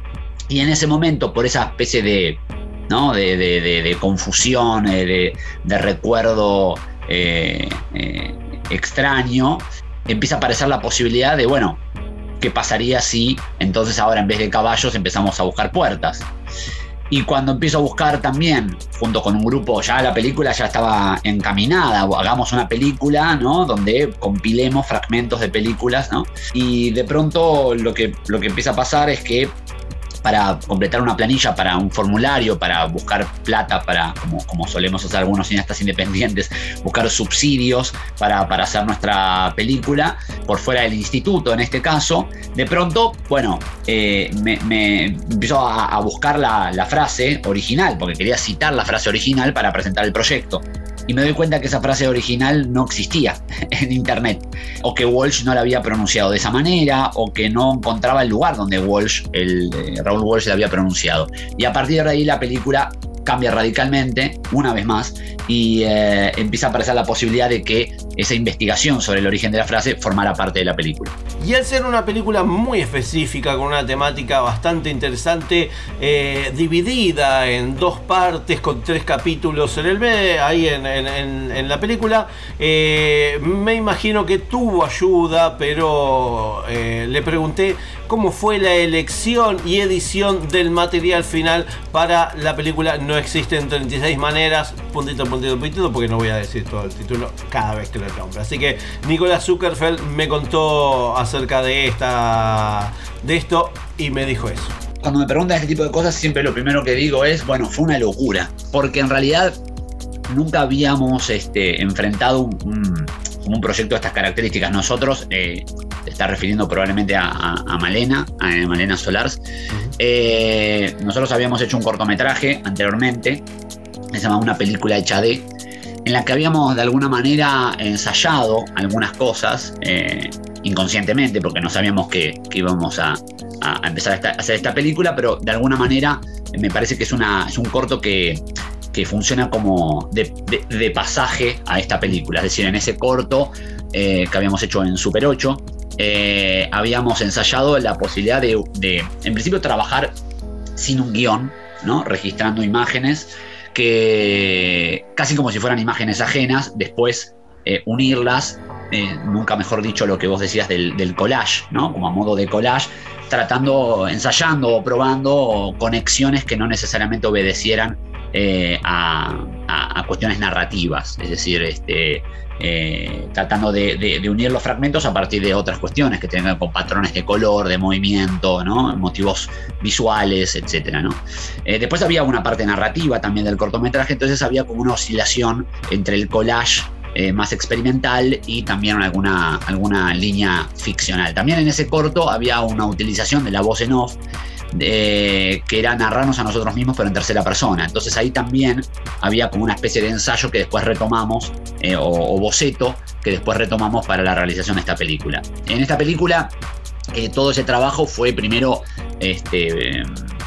[SPEAKER 22] y en ese momento por esa especie de, ¿no? de, de- de- de confusión, eh, de, de recuerdo eh, eh, extraño, empieza a aparecer la posibilidad de, bueno, ¿qué pasaría si entonces ahora en vez de caballos empezamos a buscar puertas? Y cuando empiezo a buscar también, junto con un grupo, ya la película ya estaba encaminada, hagamos una película, ¿no? Donde compilemos fragmentos de películas, ¿no? Y de pronto lo que, lo que empieza a pasar es que para completar una planilla, para un formulario, para buscar plata, para, como, como solemos hacer algunos cineastas independientes, buscar subsidios para, para hacer nuestra película, por fuera del instituto en este caso, de pronto, bueno, eh, me, me empezó a, buscar la frase original, porque quería citar la frase original para presentar el proyecto. Y me doy cuenta que esa frase original no existía *laughs* en internet, o que Walsh no la había pronunciado de esa manera, o que no encontraba el lugar donde Walsh, el, eh, Raúl Walsh la había pronunciado. Y a partir de ahí la película cambia radicalmente, una vez más, y eh, empieza a aparecer la posibilidad de que esa investigación sobre el origen de la frase formara parte de la película.
[SPEAKER 12] Y al ser una película muy específica, con una temática bastante interesante, eh, dividida en dos partes, con tres capítulos en el B, ahí en, en- la película, eh, me imagino que tuvo ayuda, pero le pregunté cómo fue la elección y edición del material final para la película No existen 36 maneras, puntito, puntito, puntito, porque no voy a decir todo el título cada vez que lo nombre. Así que Nicolás Zuckerfeld me contó acerca de esta de esto y me dijo eso.
[SPEAKER 22] Cuando me preguntan este tipo de cosas, siempre lo primero que digo es, bueno, fue una locura, porque en realidad nunca habíamos este, enfrentado un, un proyecto de estas características. Nosotros, eh, se está refiriendo probablemente a, a- a Malena, a Malena Solars, eh, nosotros habíamos hecho un cortometraje anteriormente, se llama Una película hecha de, en la que habíamos de alguna manera ensayado algunas cosas eh, inconscientemente, porque no sabíamos que, que íbamos a, a empezar a, esta- a hacer esta película, pero de alguna manera me parece que es, una, es un corto que, que que funciona como de, de- de pasaje a esta película. Es decir, en ese corto eh, que habíamos hecho en Super 8, eh, habíamos ensayado la posibilidad de, en principio, trabajar sin un guion, ¿no? registrando imágenes que casi como si fueran imágenes ajenas, después eh, unirlas, eh, nunca mejor dicho lo que vos decías del, del collage, ¿no? como a modo de collage, tratando, ensayando o probando conexiones que no necesariamente obedecieran a, a- cuestiones narrativas, es decir, este, eh, tratando de, unir los fragmentos a partir de otras cuestiones que tienen que ver con patrones de color, de movimiento, motivos visuales, etc. Eh, después había una parte narrativa también del cortometraje, entonces había como una oscilación entre el collage eh, más experimental y también alguna, alguna línea ficcional. También en ese corto había una utilización de la voz en off eh, que era narrarnos a nosotros mismos pero en tercera persona. Entonces ahí también había como una especie de ensayo que después retomamos eh, o, o boceto que después retomamos para la realización de esta película. En esta película eh, todo ese trabajo fue primero este, eh,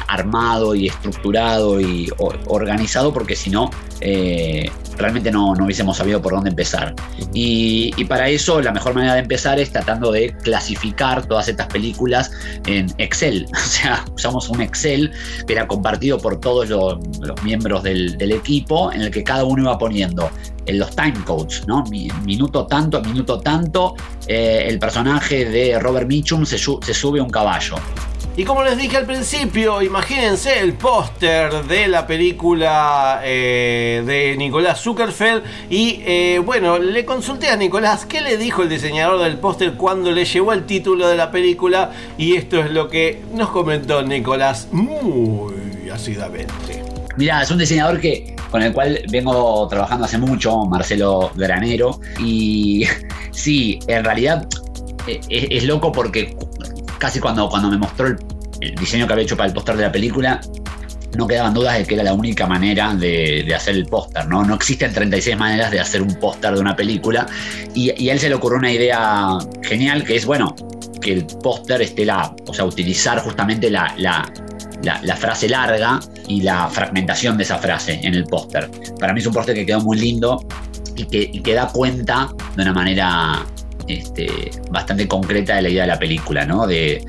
[SPEAKER 22] armado y estructurado y organizado porque si no eh, realmente no, no hubiésemos sabido por dónde empezar. Y, para eso la mejor manera de empezar es tratando de clasificar todas estas películas en Excel. *laughs* O sea, usamos un Excel que era compartido por todos los, los miembros del, equipo en el que cada uno iba poniendo en los time codes, ¿no? Mi- Minuto tanto, minuto tanto, eh, el personaje de Robert Mitchum se, su- se sube un caballo.
[SPEAKER 12] Y como les dije al principio, imagínense el póster de la película eh, de Nicolás Zuckerfeld. Y eh, bueno, le consulté a Nicolás qué le dijo el diseñador del póster cuando le llevó el título de la película. Y esto es lo que nos comentó Nicolás muy ácidamente.
[SPEAKER 22] Mira, es un diseñador que, con el cual vengo trabajando hace mucho, Marcelo Granero. Y *laughs* sí, en realidad es, es loco porque casi cuando, cuando me mostró el, diseño que había hecho para el póster de la película, no quedaban dudas de que era la única manera de, hacer el póster, ¿no? No existen 36 maneras de hacer un póster de una película. Y, a él se le ocurrió una idea genial que es, bueno, que el póster esté la. O sea, utilizar justamente la- la frase larga y la fragmentación de esa frase en el póster. Para mí es un póster que quedó muy lindo y que, y que da cuenta de una manera este, bastante concreta de la idea de la película, ¿no? De,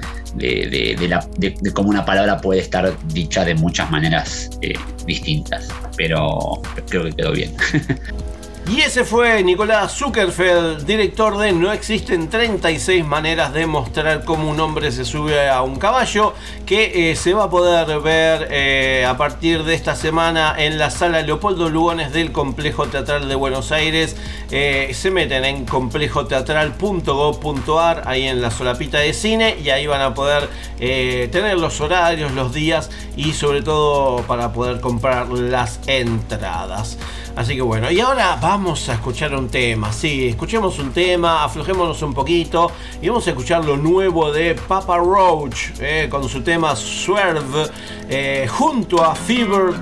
[SPEAKER 22] la- cómo una palabra puede estar dicha de muchas maneras eh, distintas. Pero creo que quedó bien. *laughs*
[SPEAKER 12] Y ese fue Nicolás Zuckerfeld, director de No existen 36 maneras de mostrar cómo un hombre se sube a un caballo, que eh, se va a poder ver eh, a partir de esta semana en la sala Leopoldo Lugones del Complejo Teatral de Buenos Aires. Eh, se meten en complejoteatral.gov.ar, ahí en la solapita de cine, y ahí van a poder tener los horarios, los días y sobre todo para poder comprar las entradas. Así que bueno, y ahora vamos a escuchar un tema. Sí, escuchemos un tema, aflojémonos un poquito y vamos a escuchar lo nuevo de Papa Roach eh, con su tema Swerve eh, junto a Fever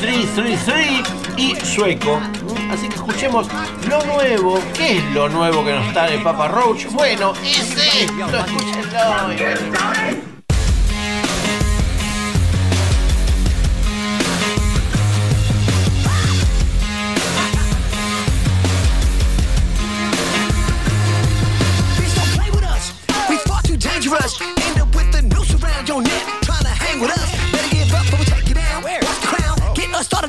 [SPEAKER 12] 333 y Sueco. Así que escuchemos lo nuevo. ¿Qué es lo nuevo que nos trae Papa Roach? Bueno, es esto, escúchenlo.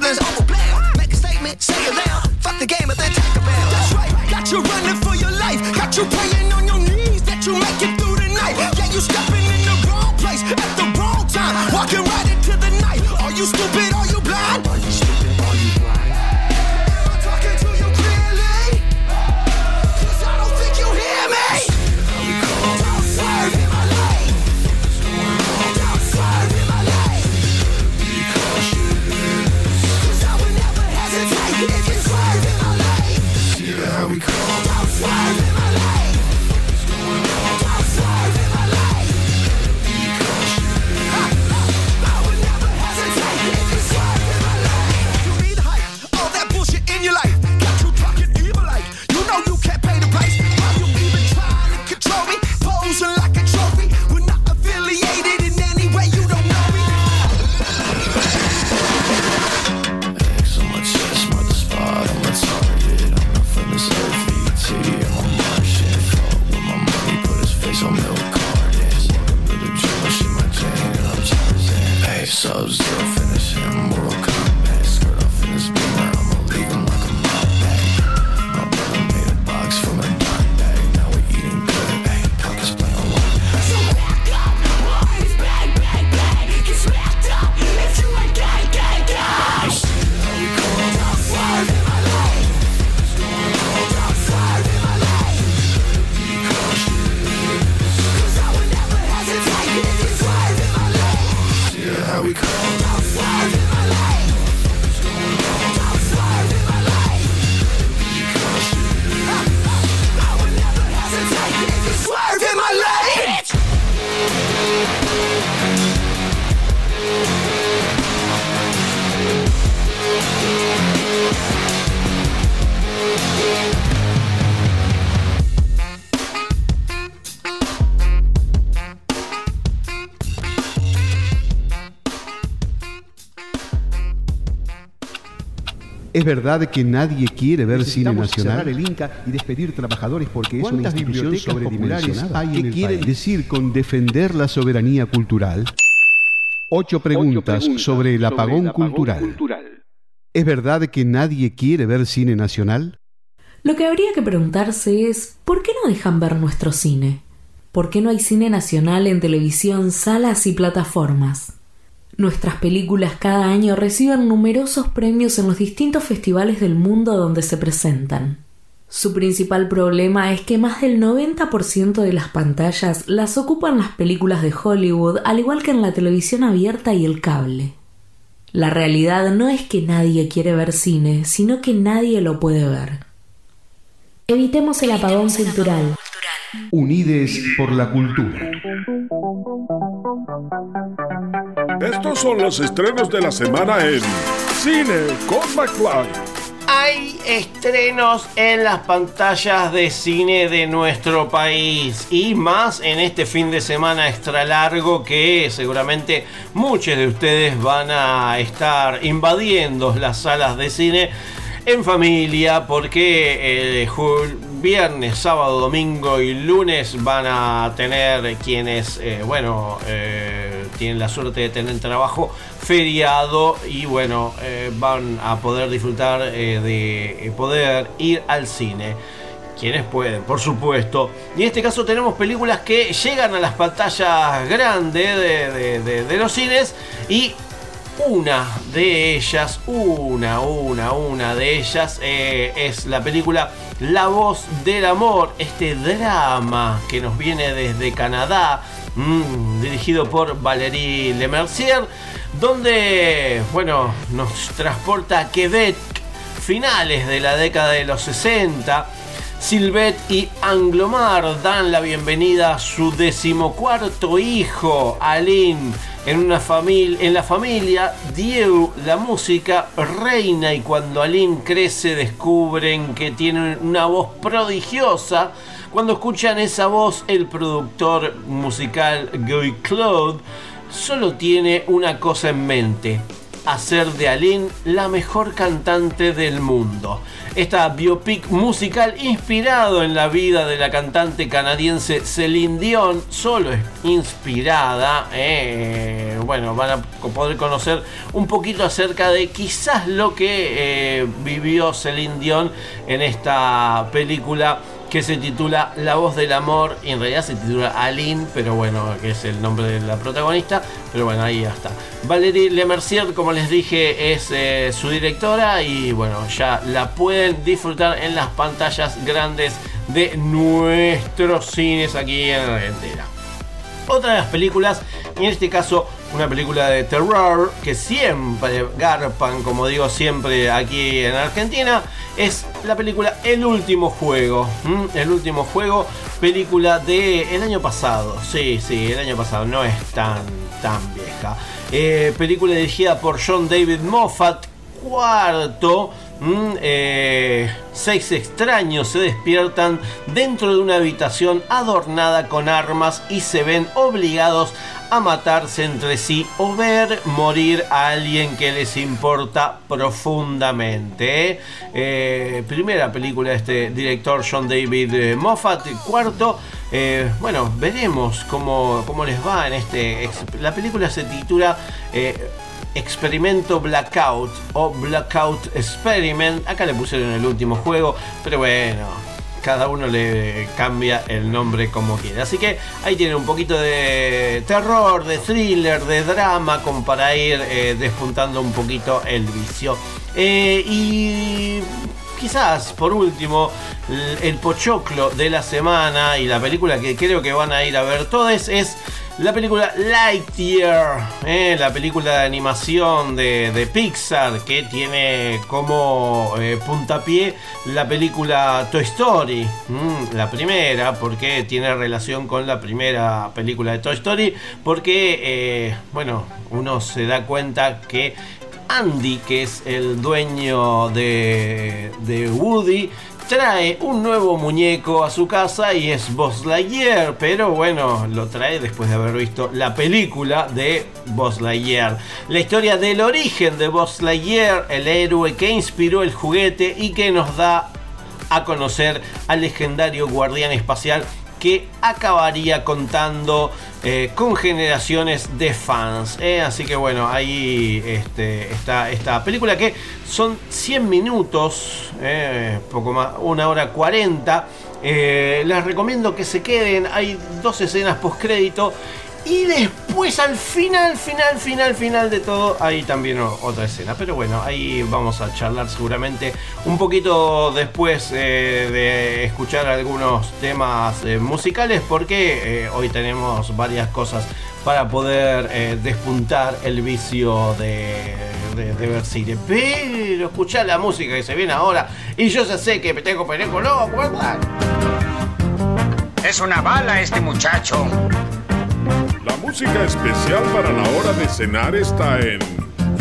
[SPEAKER 18] feelings overblown. Make a statement, say it loud. Fuck the game and then take a bow. That's right. Got you running for your life. Got you praying on your knees that you make it through the night. Yeah, you stepping in the wrong place at the wrong time. Walking right into the night. Are you stupid?
[SPEAKER 14] ¿Es verdad que nadie quiere ver cine nacional?
[SPEAKER 15] cerrar el Inca y despedir trabajadores porque es una
[SPEAKER 14] ¿Cuántas
[SPEAKER 15] institución sobredimensionada.
[SPEAKER 14] hay
[SPEAKER 15] ¿Qué
[SPEAKER 14] en el
[SPEAKER 15] quiere
[SPEAKER 14] país? decir con defender la soberanía cultural? Ocho preguntas, sobre el apagón, cultural. ¿Es verdad que nadie quiere ver cine nacional?
[SPEAKER 16] Lo que habría que preguntarse es, ¿por qué no dejan ver nuestro cine? ¿Por qué no hay cine nacional en televisión, salas y plataformas? Nuestras películas cada año reciben numerosos premios en los distintos festivales del mundo donde se presentan. Su principal problema es que más del 90% de las pantallas las ocupan las películas de Hollywood, al igual que en la televisión abierta y el cable. La realidad no es que nadie quiere ver cine, sino que nadie lo puede ver. Evitemos el apagón cultural.
[SPEAKER 14] Unides por la cultura.
[SPEAKER 2] Estos son los estrenos de la semana en Cine con McFly.
[SPEAKER 12] Hay estrenos en las pantallas de cine de nuestro país y más en este fin de semana extra largo que seguramente muchos de ustedes van a estar invadiendo las salas de cine en familia porque el ju- viernes, sábado, domingo y lunes van a tener quienes, eh, bueno, eh, tienen la suerte de tener trabajo feriado y bueno, eh, van a poder disfrutar eh, de eh, poder ir al cine. Quienes pueden, por supuesto. Y en este caso tenemos películas que llegan a las pantallas grandes de, de- de- de los cines y una de ellas, una, una, una de ellas eh, es la película La voz del amor, este drama que nos viene desde Canadá, mm, dirigido por Valérie Lemercier, donde, bueno, nos transporta a Quebec, finales de la década de los 60. Silvet y Anglomar dan la bienvenida a su decimocuarto hijo, Aline. En, una en la familia, Dieu, la música reina y cuando Aline crece descubren que tiene una voz prodigiosa. Cuando escuchan esa voz, el productor musical Guy Claude solo tiene una cosa en mente, hacer de Aline la mejor cantante del mundo. Esta biopic musical inspirado en la vida de la cantante canadiense Celine Dion, solo es inspirada, eh, bueno, van a poder conocer un poquito acerca de quizás lo que eh, vivió Celine Dion en esta película que se titula La voz del amor y en realidad se titula Aline, pero bueno, que es el nombre de la protagonista, pero bueno, ahí ya está. Valérie Lemercier, como les dije, es eh, su directora y bueno, ya la pueden disfrutar en las pantallas grandes de nuestros cines aquí en Argentina. Otra de las películas, y en este caso una película de terror que siempre garpan, como digo siempre aquí en Argentina, es la película El último juego. El último juego, película de el año pasado. Sí, sí, el año pasado, no es tan, tan vieja. Eh, película dirigida por John David Moffat, cuarto. Mm, eh, seis extraños se despiertan dentro de una habitación adornada con armas y se ven obligados a matarse entre sí o ver morir a alguien que les importa profundamente. ¿eh? Eh, primera película de este director John David Moffat. Cuarto, bueno, veremos cómo, cómo les va en este... La película se titula... Experimento Blackout o Blackout Experiment. Acá le pusieron el último juego, pero bueno, cada uno le cambia el nombre como quiere. Así que ahí tienen un poquito de terror, de thriller, de drama, como para ir eh, despuntando un poquito el vicio. Eh, y quizás por último el pochoclo de la semana y la película que creo que van a ir a ver todos es la película Lightyear, eh, la película de animación de, de Pixar que tiene como eh, puntapié la película Toy Story, mm, la primera, porque tiene relación con la primera película de Toy Story, porque, eh, bueno, uno se da cuenta que Andy, que es el dueño de, de Woody, trae un nuevo muñeco a su casa y es Buzz pero bueno, lo trae después de haber visto la película de Buzz. La historia del origen de Buzz el héroe que inspiró el juguete y que nos da a conocer al legendario guardián espacial que acabaría contando eh, con generaciones de fans. ¿eh? Así que bueno, ahí este, está esta película que son 100 minutos, eh, poco más, una hora 40. Eh, les recomiendo que se queden, hay dos escenas post crédito. Y después al final, final, final, final de todo, hay también otra escena. Pero bueno, ahí vamos a charlar seguramente un poquito después eh, de escuchar algunos temas eh, musicales porque eh, hoy tenemos varias cosas para poder despuntar el vicio de, de- de. Pero escuchar la música que se viene ahora y yo ya sé que me tengo pereco, no, ¿verdad?
[SPEAKER 23] Es una bala este muchacho.
[SPEAKER 2] La música especial para la hora de cenar está en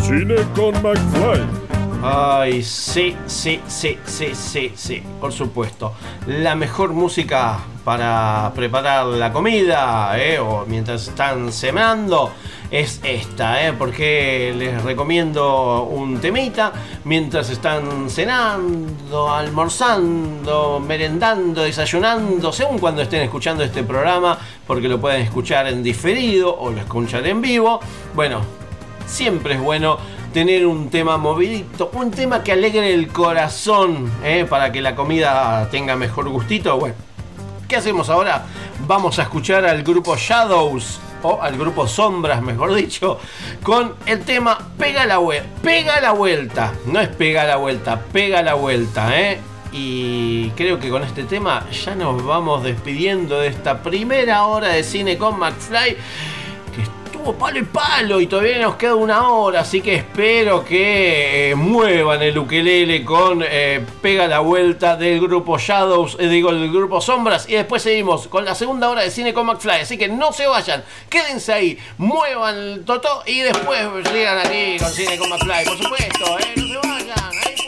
[SPEAKER 2] Cine con McFly.
[SPEAKER 12] Ay, sí, sí, sí, sí, sí, sí, por supuesto. La mejor música para preparar la comida, ¿eh? o mientras están cenando, es esta, ¿eh? porque les recomiendo un temita mientras están cenando, almorzando, merendando, desayunando, según cuando estén escuchando este programa, porque lo pueden escuchar en diferido o lo escuchan en vivo. Bueno, siempre es bueno tener un tema movidito, un tema que alegre el corazón, ¿eh? para que la comida tenga mejor gustito. Bueno, ¿qué hacemos ahora? Vamos a escuchar al grupo Shadows, o al grupo Sombras, mejor dicho, con el tema Pega la. Pega la vuelta. No es pega la vuelta, pega la vuelta, ¿eh? Y creo que con este tema ya nos vamos despidiendo de esta primera hora de cine con McFly palo y palo y todavía nos queda una hora, así que espero que eh, muevan el ukelele con eh, Pega la Vuelta del grupo Shadows, eh, digo, del grupo Sombras, y después seguimos con la segunda hora de cine con McFly, así que no se vayan, quédense ahí, muevan el totó y después llegan aquí con cine con McFly, por supuesto, no se vayan. ahí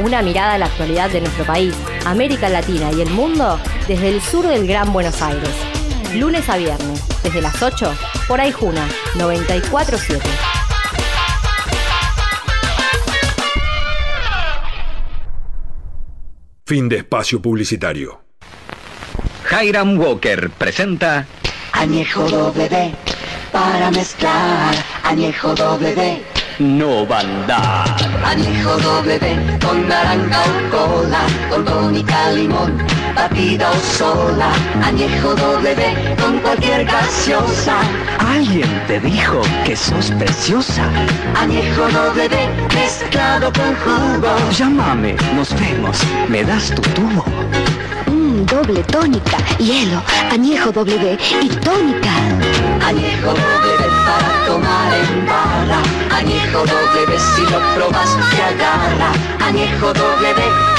[SPEAKER 24] Una mirada a la actualidad de nuestro país, América Latina y el mundo desde el sur del Gran Buenos Aires. Lunes a viernes, desde las 8, por Aijuna 947.
[SPEAKER 20] Fin de espacio publicitario.
[SPEAKER 25] Hiram Walker presenta
[SPEAKER 26] Añejo doble D para mezclar. Añejo doble D.
[SPEAKER 25] No va a andar.
[SPEAKER 26] Añejo doble con naranja o cola, con tónica limón, batida o sola. Añejo doble con cualquier gaseosa.
[SPEAKER 25] Alguien te dijo que sos preciosa.
[SPEAKER 26] Añejo doble mezclado con jugo.
[SPEAKER 25] Llámame, nos vemos. ¿Me das tu tubo?
[SPEAKER 26] Mm, doble tónica, hielo, añejo doble y tónica. Añejo doble Añejo doble de si lo probas te agarra. Añejo doble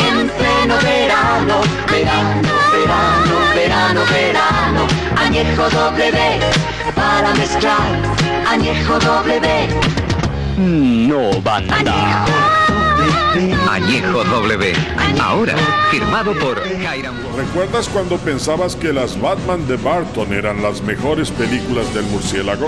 [SPEAKER 26] en pleno verano. Verano, verano, verano, verano. Añejo doble de para mezclar. Añejo doble de.
[SPEAKER 25] No banda. Añejo W. Ahora, firmado por Hiram
[SPEAKER 2] ¿Recuerdas cuando pensabas que las Batman de Barton eran las mejores películas del murciélago?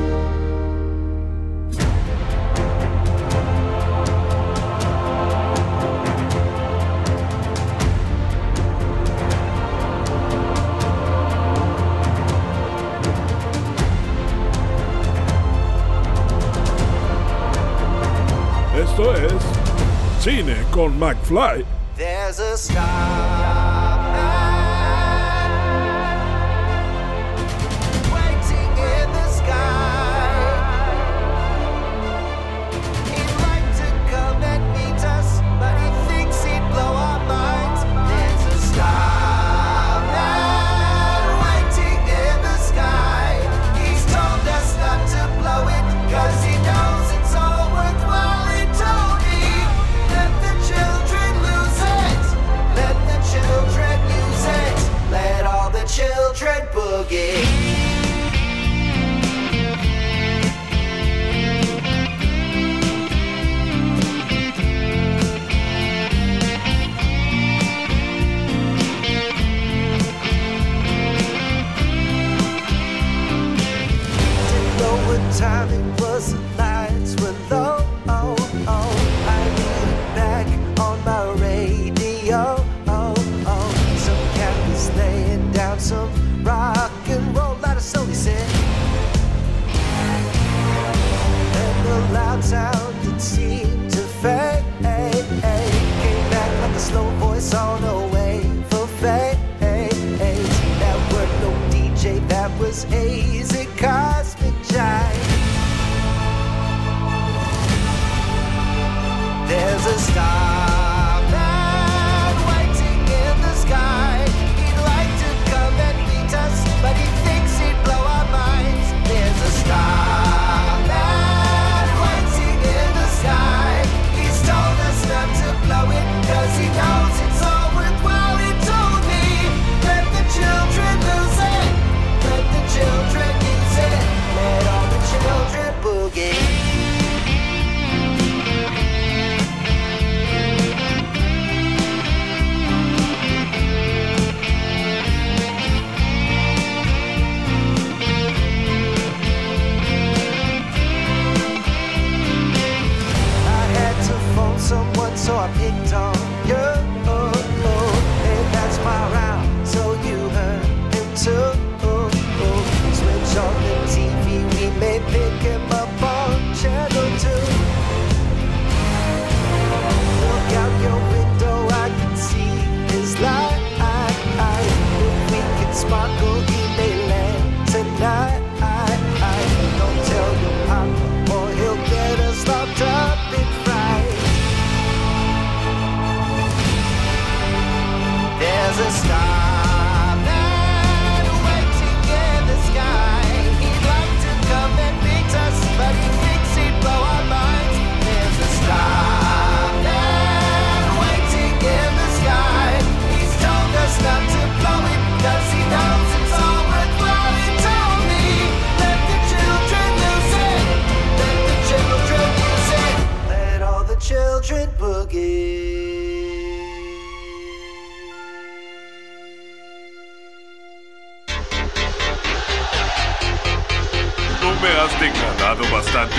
[SPEAKER 2] on McFly.
[SPEAKER 18] There's a star.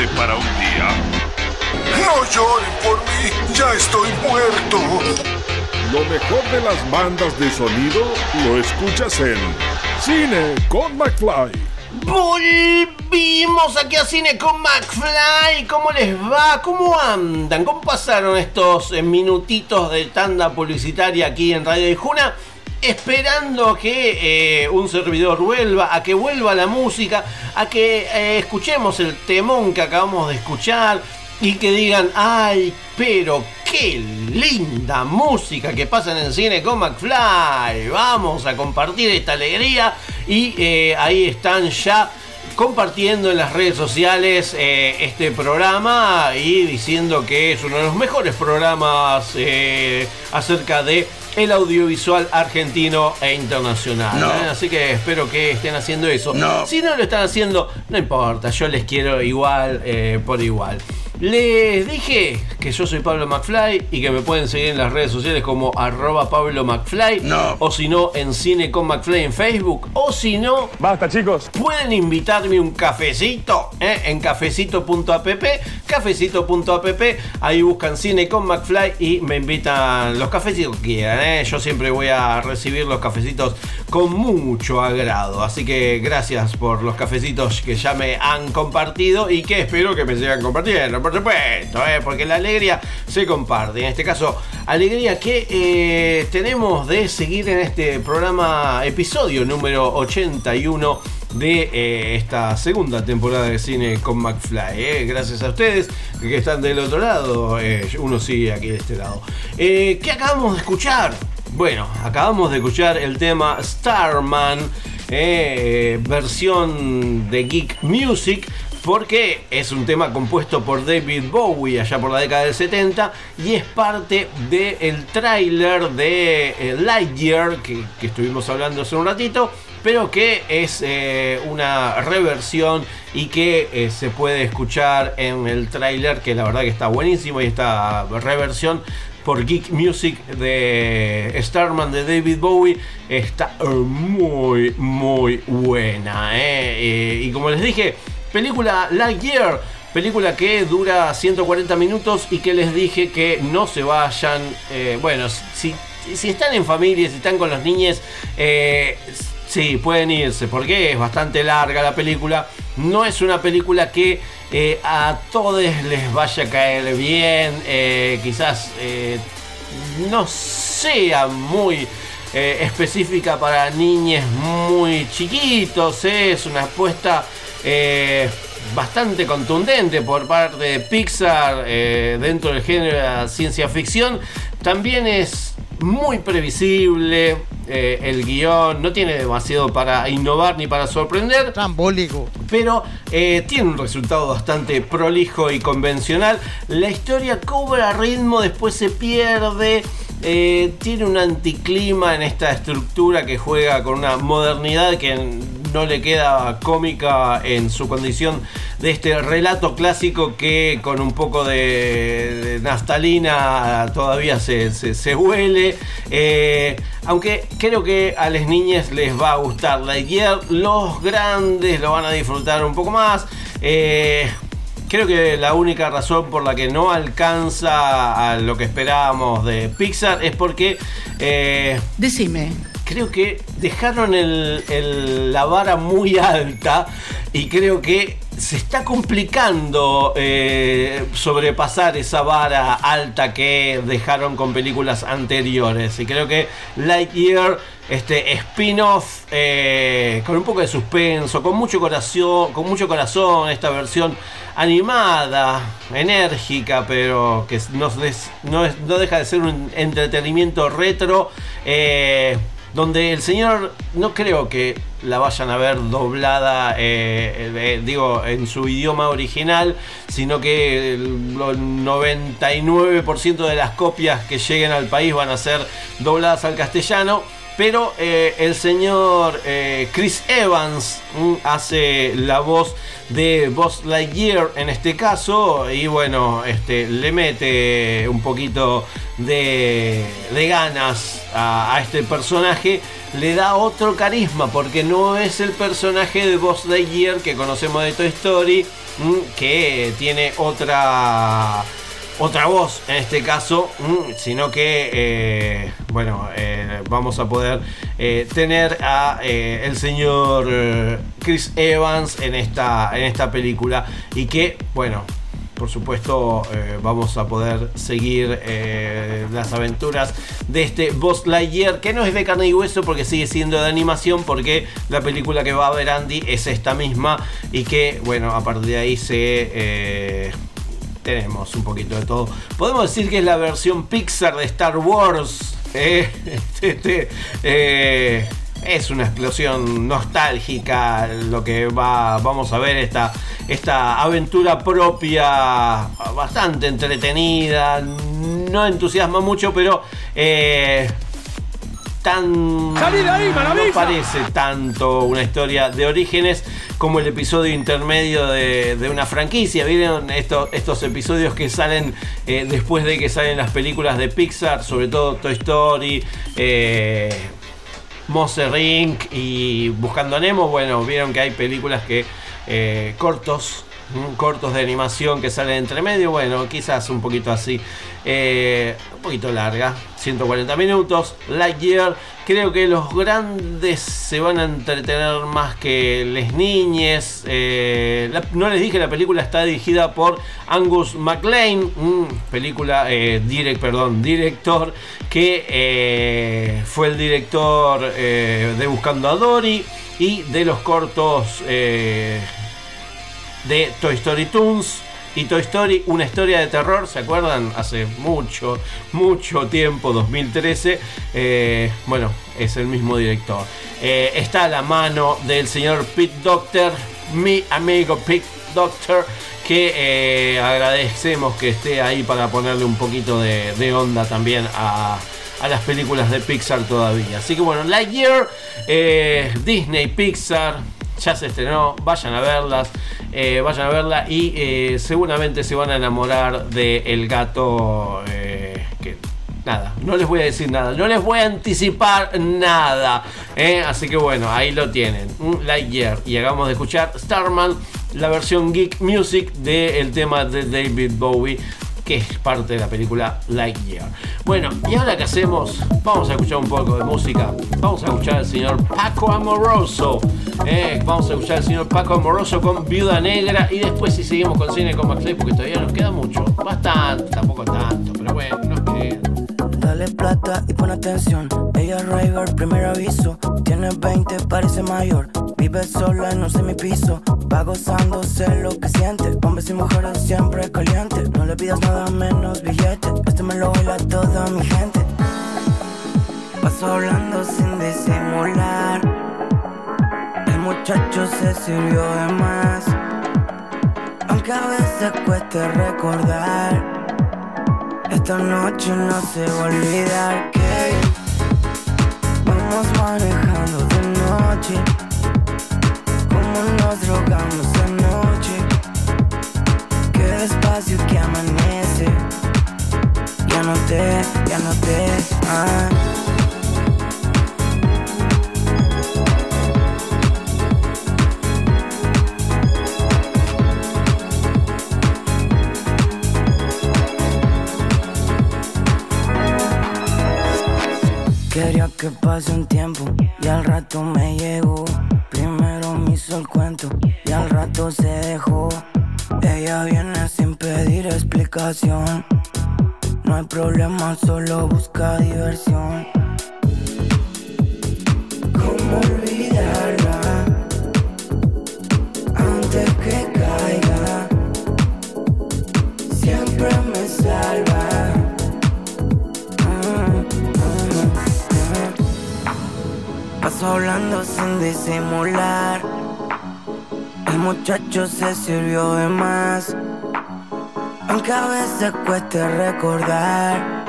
[SPEAKER 2] para un día.
[SPEAKER 27] No lloren por mí, ya estoy muerto.
[SPEAKER 2] Lo mejor de las bandas de sonido lo escuchas en Cine con McFly.
[SPEAKER 12] Volvimos aquí a Cine con McFly. ¿Cómo les va? ¿Cómo andan? ¿Cómo pasaron estos eh, minutitos de tanda publicitaria aquí en Radio Juna? esperando que eh, un servidor vuelva, a que vuelva la música, a que eh, escuchemos el temón que acabamos de escuchar y que digan, ay, pero qué linda música que pasan en el cine con McFly. Vamos a compartir esta alegría y eh, ahí están ya compartiendo en las redes sociales eh, este programa y diciendo que es uno de los mejores programas eh, acerca de el audiovisual argentino e internacional.
[SPEAKER 5] No.
[SPEAKER 12] ¿eh? Así que espero que estén haciendo eso.
[SPEAKER 5] No.
[SPEAKER 12] Si no lo están haciendo, no importa, yo les quiero igual por igual. Les dije que yo soy Pablo McFly y que me pueden seguir en las redes sociales como arroba Pablo McFly. O si no, en Cine con McFly en Facebook. O si no. Basta, chicos. Pueden invitarme un cafecito ¿eh? en cafecito.app. Cafecito.app. Ahí buscan Cine con McFly y me invitan los cafecitos que quieran. ¿eh? Yo siempre voy a recibir los cafecitos con mucho agrado. Así que gracias por los cafecitos que ya me han compartido y que espero que me sigan compartiendo, ¿eh? porque la alegría se comparte. En este caso, alegría que eh, tenemos de seguir en este programa, episodio número 81 de eh, esta segunda temporada de cine con McFly. Gracias a ustedes que están del otro lado, uno sigue aquí de este lado. ¿Qué acabamos de escuchar? Bueno, acabamos de escuchar el tema Starman, versión de Geek Music. Porque es un tema compuesto por David Bowie allá por la década del 70 y es parte del tráiler de eh, Lightyear que, estuvimos hablando hace un ratito, pero que es eh, una reversión y que eh, se puede escuchar en el tráiler que la verdad que está buenísimo y esta reversión por Geek Music de Starman de David Bowie está muy muy buena. Eh, y como les dije película Lightyear película que dura 140 minutos y que les dije que no se vayan eh, bueno si, si están en familia si están con los niños eh, Sí, pueden irse porque es bastante larga la película. No es una película que eh, a todos les vaya a caer bien. quizás no sea muy específica para niños muy chiquitos. Es una apuesta eh, bastante contundente por parte de Pixar eh, dentro del género de la ciencia ficción. También es muy previsible. eh, el guion no tiene demasiado para innovar ni para sorprender.
[SPEAKER 28] Trambólico.
[SPEAKER 12] Pero eh, tiene un resultado bastante prolijo y convencional. La historia cobra ritmo, después se pierde. Eh, tiene un anticlima en esta estructura que juega con una modernidad que no le queda cómica en su condición de este relato clásico que con un poco de, naftalina todavía se, huele. Eh, aunque creo que a las niñas les va a gustar Lightyear, los grandes lo van a disfrutar un poco más. Eh, Creo que la única razón por la que no alcanza a lo que esperábamos de Pixar es porque. eh,
[SPEAKER 28] Decime.
[SPEAKER 12] Creo que dejaron el- el- la vara muy alta y creo que se está complicando eh, sobrepasar esa vara alta que dejaron con películas anteriores. Y creo que Lightyear, este spin-off eh, con un poco de suspenso, con mucho corazón, con mucho corazón, esta versión animada, enérgica, pero que no, deja de ser un entretenimiento retro. eh, donde el señor no creo que la vayan a ver doblada, eh, digo, en su idioma original, sino que el 99% de las copias que lleguen al país van a ser dobladas al castellano. Pero eh, el señor eh, Chris Evans mm, hace la voz de Buzz Lightyear en este caso. Y bueno, este, le mete un poquito de, de ganas a, este personaje. Le da otro carisma porque no es el personaje de Buzz Lightyear que conocemos de Toy Story. mm, Que tiene otra otra voz en este caso, mm, sino que, eh, bueno, eh, vamos a poder eh, tener a eh, el señor Chris Evans en esta, en esta película y que, bueno, por supuesto vamos a poder seguir las aventuras de este Buzz Lightyear que no es de carne y hueso porque sigue siendo de animación porque la película que va a ver Andy es esta misma y que bueno a partir de ahí se tenemos un poquito de todo. Podemos decir que es la versión Pixar de Star Wars. *laughs* este, es una explosión nostálgica lo que va, vamos a ver esta, esta aventura propia bastante entretenida no entusiasma mucho pero eh, tan
[SPEAKER 5] ¡Salí de ahí,
[SPEAKER 12] no parece tanto una historia de orígenes como el episodio intermedio de, de una franquicia. ¿Vieron estos, estos episodios que salen eh, después de que salen las películas de Pixar? Sobre todo Toy Story, eh, Monster Inc. y Buscando a Nemo. Bueno, vieron que hay películas que eh, cortos. Cortos de animación que salen entre medio, bueno, quizás un poquito así, eh, un poquito larga, 140 minutos. Lightyear, creo que los grandes se van a entretener más que les niñes. Eh, no les dije, la película está dirigida por Angus MacLean, mm, película, eh, direct, perdón, director, que fue el director de Buscando a Dory y de los cortos de Toy Story Toons y Toy Story, una historia de terror, ¿se acuerdan? Hace mucho, mucho tiempo, 2013. Eh, bueno, es el mismo director. Eh, está a la mano del señor Pete Doctor, mi amigo Pete Doctor, que eh, agradecemos que esté ahí para ponerle un poquito de, onda también a, a las películas de Pixar todavía. Así que bueno, Lightyear, Disney, Pixar, ya se estrenó, vayan a verlas, eh, vayan a verla y eh, seguramente se van a enamorar del el gato eh, nada, no les voy a decir nada, no les voy a anticipar nada, así que bueno, ahí lo tienen, Lightyear y hagamos de escuchar Starman, la versión Geek Music del tema de David Bowie es parte de la película Lightyear. Bueno, y ahora que hacemos, vamos a escuchar un poco de música. Vamos a escuchar al señor Paco Amoroso. Eh, vamos a escuchar al señor Paco Amoroso con Viuda Negra. Y después si seguimos con cine con Max Play, porque todavía nos queda mucho. Bastante, tampoco tanto, pero bueno, nos queda.
[SPEAKER 28] Dale plata y pon atención. Ella es Raver, primer aviso. Tiene 20, parece mayor. Vive sola en un semipiso. Va gozándose lo que siente. Hombres y mujeres siempre caliente. No le pidas nada menos billete. Este me lo baila toda mi gente. Paso hablando sin disimular. El muchacho se sirvió de más. Aunque a veces cueste recordar. Esta noche no se va a olvidar que vamos manejando de noche. Como nos drogamos anoche. Qué despacio que amanece. Ya no te, ya no te. Ah. Que pase un tiempo y al rato me llegó. Primero me hizo el cuento y al rato se dejó. Ella viene sin pedir explicación. No hay problema, solo busca diversión. ¿Cómo Hablando sin disimular. El muchacho se sirvió de más. Aunque a veces cueste recordar.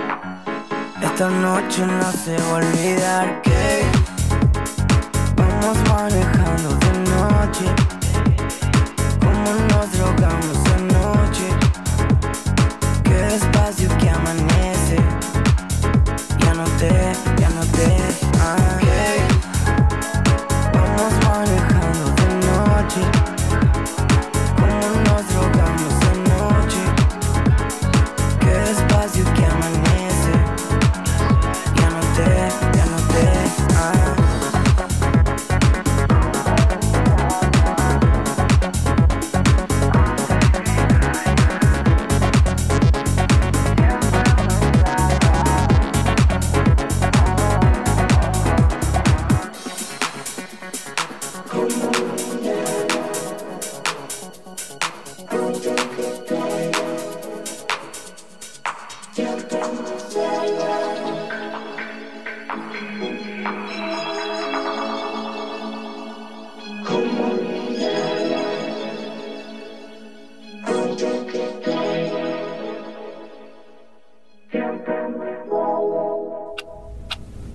[SPEAKER 28] Esta noche no se va a olvidar que vamos manejando de noche. Como nos drogamos anoche. Qué despacio que amanece. Ya no te, ya no te.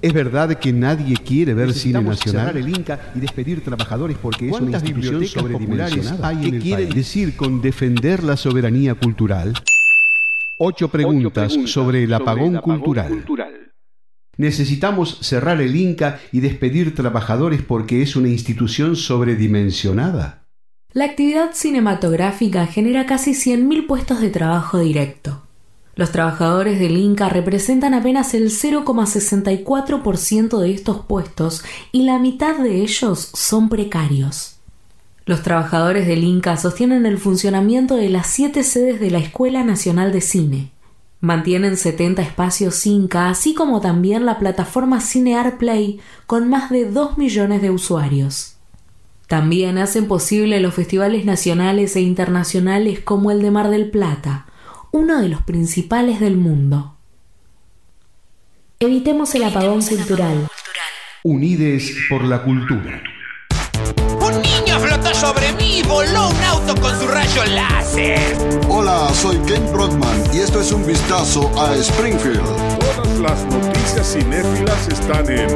[SPEAKER 14] Es verdad que nadie quiere ver cine
[SPEAKER 15] Necesitamos
[SPEAKER 14] nacional.
[SPEAKER 15] cerrar el Inca y despedir trabajadores porque es una
[SPEAKER 14] ¿Cuántas
[SPEAKER 15] institución sobredimensionada. ¿Qué
[SPEAKER 14] país? decir con defender la soberanía cultural? Ocho preguntas, sobre el apagón, cultural. Necesitamos cerrar el Inca y despedir trabajadores porque es una institución sobredimensionada.
[SPEAKER 16] La actividad cinematográfica genera casi 100.000 puestos de trabajo directo. Los trabajadores del Inca representan apenas el 0,64% de estos puestos y la mitad de ellos son precarios. Los trabajadores del Inca sostienen el funcionamiento de las siete sedes de la Escuela Nacional de Cine. Mantienen 70 espacios Inca, así como también la plataforma Cinear Play, con más de 2 millones de usuarios. También hacen posible los festivales nacionales e internacionales como el de Mar del Plata, uno de los principales del mundo. Evitemos el apagón cultural.
[SPEAKER 14] Unides por la cultura.
[SPEAKER 5] Un niño flotó sobre mí voló un auto con su rayo láser.
[SPEAKER 27] Hola, soy Ken Brockman y esto es un vistazo a Springfield.
[SPEAKER 2] Todas las noticias cinéfilas están en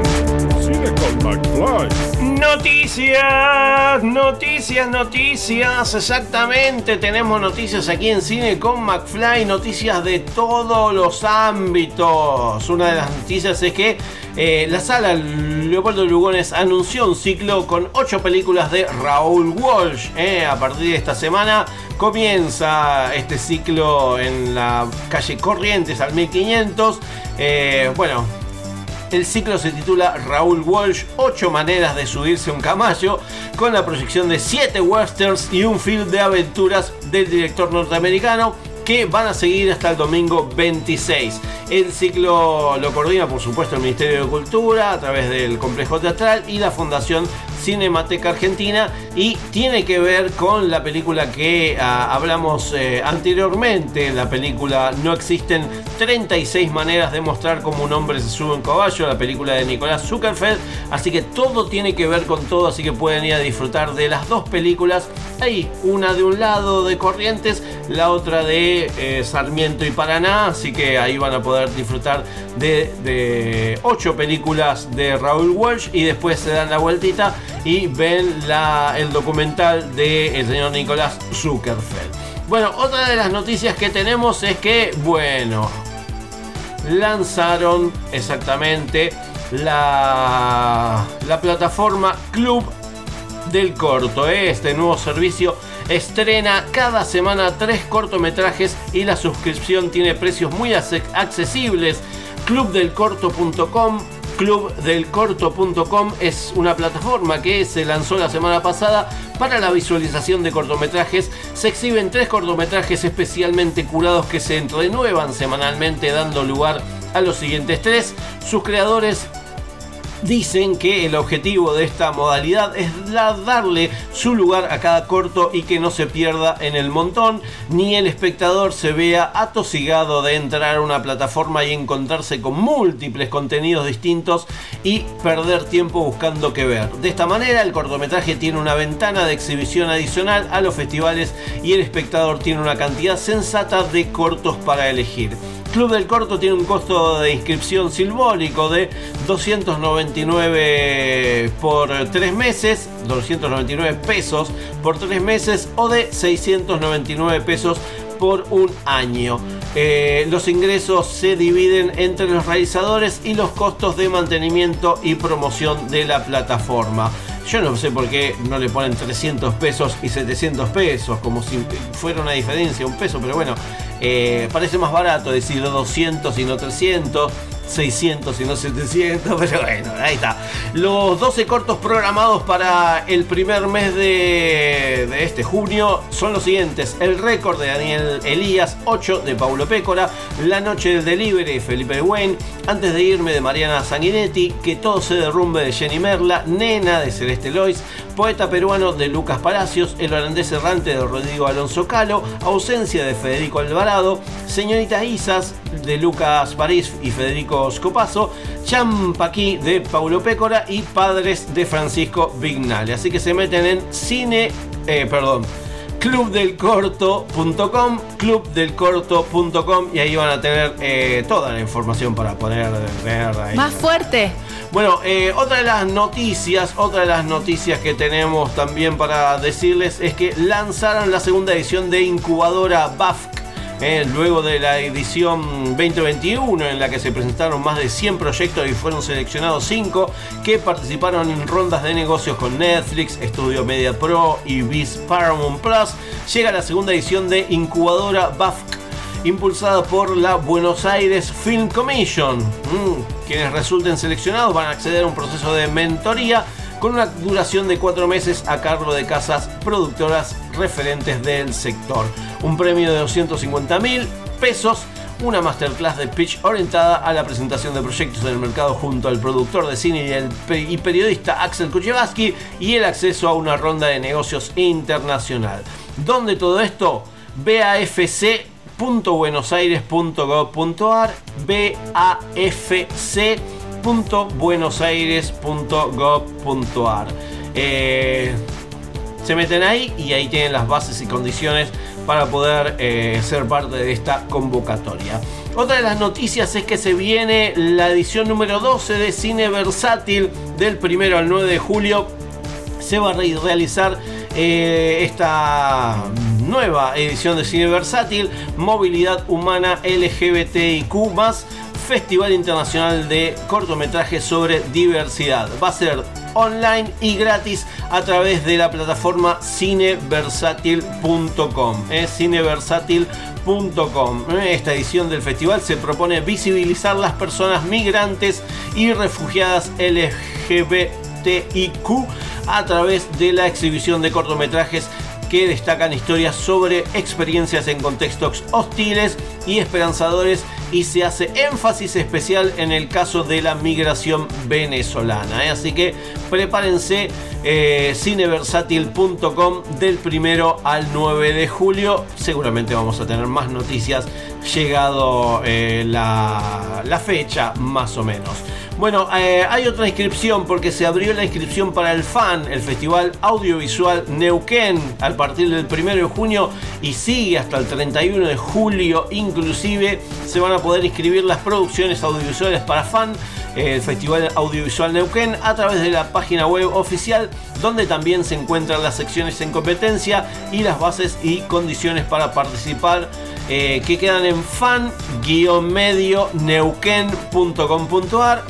[SPEAKER 2] Cine con McFly.
[SPEAKER 12] Noticias, noticias, noticias, exactamente, tenemos noticias aquí en Cine con McFly, noticias de todos los ámbitos. Una de las noticias es que eh, la sala Leopoldo Lugones anunció un ciclo con ocho películas de Raúl Walsh. eh. A partir de esta semana comienza este ciclo en la calle Corrientes al 1500. Eh, bueno, el ciclo se titula Raúl Walsh, 8 maneras de subirse un caballo, con la proyección de 7 westerns y un film de aventuras del director norteamericano que van a seguir hasta el domingo 26. El ciclo lo coordina por supuesto el Ministerio de Cultura a través del Complejo Teatral y la Fundación Cinemateca Argentina y tiene que ver con la película que ah, hablamos eh, anteriormente, la película No existen 36 maneras de mostrar cómo un hombre se sube a un caballo, la película de Nicolás Zuckerfeld, así que todo tiene que ver con todo, así que pueden ir a disfrutar de las dos películas, ahí una de un lado de Corrientes, la otra de eh, Sarmiento y Paraná, así que ahí van a poder disfrutar de, de ocho películas de Raúl Walsh y después se dan la vueltita y ven el documental del señor Nicolás Zuckerfeld. Bueno, otra de las noticias que tenemos es que, bueno, lanzaron exactamente la, la plataforma Club del Corto. Este nuevo servicio estrena cada semana tres cortometrajes y la suscripción tiene precios muy accesibles. Clubdelcorto.com Clubdelcorto.com es una plataforma que se lanzó la semana pasada para la visualización de cortometrajes. Se exhiben tres cortometrajes especialmente curados que se renuevan semanalmente dando lugar a los siguientes tres. Sus creadores Dicen que el objetivo de esta modalidad es darle su lugar a cada corto y que no se pierda en el montón, ni el espectador se vea atosigado de entrar a una plataforma y encontrarse con múltiples contenidos distintos y perder tiempo buscando qué ver. De esta manera, el cortometraje tiene una ventana de exhibición adicional a los festivales y el espectador tiene una cantidad sensata de cortos para elegir. Club del Corto tiene un costo de inscripción simbólico de 299 por 3 meses, 299 pesos por 3 meses o de 699 pesos por un año. Eh, los ingresos se dividen entre los realizadores y los costos de mantenimiento y promoción de la plataforma. Yo no sé por qué no le ponen 300 pesos y 700 pesos, como si fuera una diferencia, un peso, pero bueno, eh, parece más barato decir 200 y no 300. 600 y no 700, *laughs* pero bueno, ahí está. Los 12 cortos programados para el primer mes de, este junio son los siguientes. El récord de Daniel Elías, 8 de Paulo Pécora, La noche del delivery de Felipe Wayne, Antes de irme de Mariana Sanguinetti, Que todo se derrumbe de Jenny Merla, Nena de Celeste Lois, Poeta peruano de Lucas Palacios, El holandés errante de Rodrigo Alonso Calo, Ausencia de Federico Alvarado, Señorita Isas, de Lucas París y Federico Scopazo, Champaquí de Paulo Pécora y Padres de Francisco Vignale. Así que se meten en cine, eh, perdón, clubdelcorto.com, clubdelcorto.com y ahí van a tener eh, toda la información para poder ver ahí.
[SPEAKER 29] Más fuerte.
[SPEAKER 12] Bueno, eh, otra de las noticias, otra de las noticias que tenemos también para decirles es que lanzaron la segunda edición de Incubadora BAFC. Eh, luego de la edición 2021 en la que se presentaron más de 100 proyectos y fueron seleccionados 5 que participaron en rondas de negocios con Netflix, Studio Media Pro y Viz Paramount Plus, llega la segunda edición de Incubadora BAFC impulsada por la Buenos Aires Film Commission. Mm, quienes resulten seleccionados van a acceder a un proceso de mentoría con una duración de cuatro meses a cargo de casas productoras referentes del sector. Un premio de 250 mil pesos, una masterclass de pitch orientada a la presentación de proyectos en el mercado junto al productor de cine y, periodista Axel Kuchevaski y el acceso a una ronda de negocios internacional. ¿Dónde todo esto? BAFC www.buenosaires.gov.ar Eh, se meten ahí y ahí tienen las bases y condiciones para poder eh, ser parte de esta convocatoria. Otra de las noticias es que se viene la edición número 12 de Cine Versátil del 1 al 9 de julio. Se va a re- realizar eh, esta nueva edición de Cine Versátil, Movilidad Humana LGBTIQ Festival Internacional de Cortometrajes sobre Diversidad. Va a ser online y gratis a través de la plataforma cineversátil.com. eh, cineversátil.com. Esta edición del festival se propone visibilizar las personas migrantes y refugiadas LGBTIQ a través de la exhibición de cortometrajes que destacan historias sobre experiencias en contextos hostiles y esperanzadores y se hace énfasis especial en el caso de la migración venezolana. ¿eh? Así que prepárense eh, del primero al 9 de julio. Seguramente vamos a tener más noticias llegado eh, la, la fecha más o menos. Bueno, eh, hay otra inscripción porque se abrió la inscripción para el FAN, el Festival Audiovisual Neuquén, al partir del 1 de junio y sigue hasta el 31 de julio. Inclusive se van a poder inscribir las producciones audiovisuales para FAN, eh, el Festival Audiovisual Neuquén, a través de la página web oficial, donde también se encuentran las secciones en competencia y las bases y condiciones para participar. eh, que quedan en fan-medio-neuquén.com.ar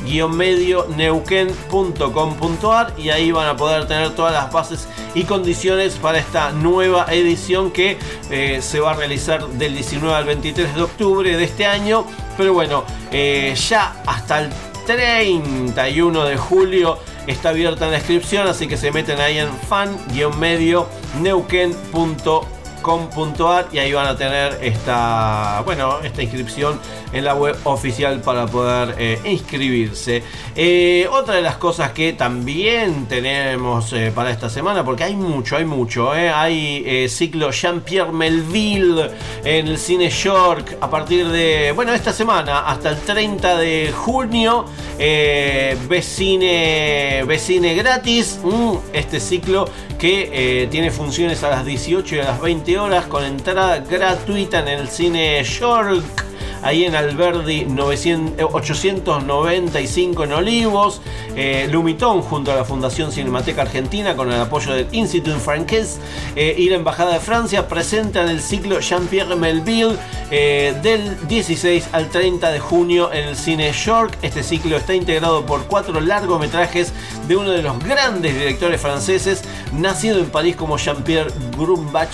[SPEAKER 12] fan-medio-neuquén.com.ar y ahí van a poder tener todas las bases y condiciones para esta nueva edición que eh, se va a realizar del 19 al 23 de octubre de este año. Pero bueno eh, ya hasta el 31 de julio está abierta la inscripción así que se meten ahí en fan-medio-neuquén.com.ar y ahí van a tener esta bueno esta inscripción en la web oficial para poder eh, inscribirse. Eh, otra de las cosas que también tenemos eh, para esta semana porque hay mucho hay mucho hay ciclo Jean-Pierre Melville en el cine York a partir de bueno esta semana hasta el 30 de junio. Ve cine gratis. Mm, este ciclo que tiene funciones a las 18 y a las 20 horas con entrada gratuita en el cine York ahí en Alberdi 900, eh, 895 en Olivos, eh, Lumitón junto a la Fundación Cinemateca Argentina con el apoyo del Institut Franquès eh, y la Embajada de Francia presentan el ciclo Jean-Pierre Melville eh, del 16 al 30 de junio en el cine York. Este ciclo está integrado por cuatro largometrajes de uno de los grandes directores franceses, nacido en París como Jean-Pierre Grumbach,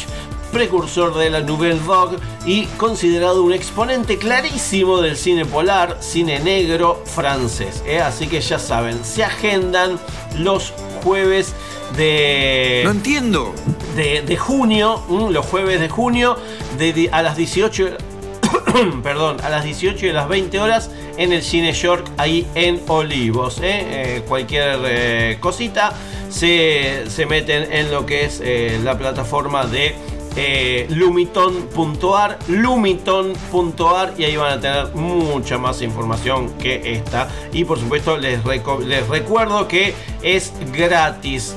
[SPEAKER 12] precursor de la Nouvelle Vogue y considerado un exponente clarísimo del cine polar, cine negro francés. ¿eh? Así que ya saben, se agendan los jueves de...
[SPEAKER 5] No entiendo.
[SPEAKER 12] De, de junio, los jueves de junio, de, a las 18... *coughs* Perdón, a las 18 y a las 20 horas en el Cine York, ahí en Olivos. ¿eh? Eh, cualquier eh, cosita se, se meten en lo que es la plataforma de eh, lumiton.ar, lumiton.ar y ahí van a tener mucha más información que esta. Y por supuesto les, recuerdo que es gratis.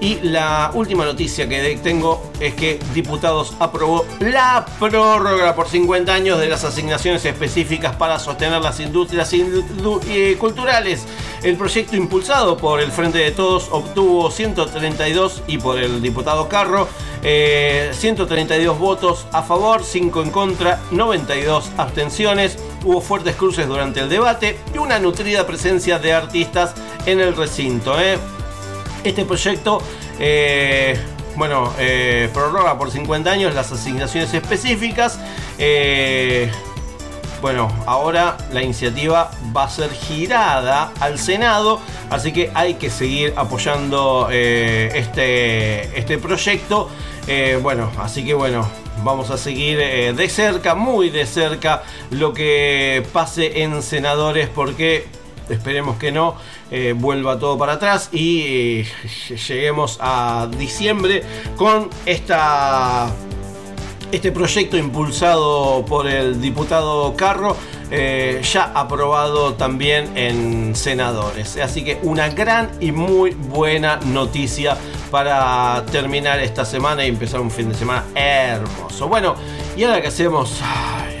[SPEAKER 12] Y la última noticia que tengo es que Diputados aprobó la prórroga por 50 años de las asignaciones específicas para sostener las industrias indu- eh, culturales. El proyecto impulsado por el Frente de Todos obtuvo 132 y por el diputado Carro eh, 132 votos a favor, 5 en contra, 92 abstenciones. Hubo fuertes cruces durante el debate y una nutrida presencia de artistas en el recinto. ¿eh? Este proyecto, eh, bueno, eh, prorroga por 50 años las asignaciones específicas. Eh, bueno, ahora la iniciativa va a ser girada al Senado, así que hay que seguir apoyando eh, este, este proyecto. Bueno, así que bueno, vamos a seguir de cerca, muy de cerca, lo que pase en senadores porque esperemos que no eh, vuelva todo para atrás y eh, lleguemos a diciembre con esta este proyecto impulsado por el diputado Carro eh, ya aprobado también en senadores. Así que una gran y muy buena noticia para terminar esta semana y empezar un fin de semana hermoso. Bueno, y ahora que hacemos,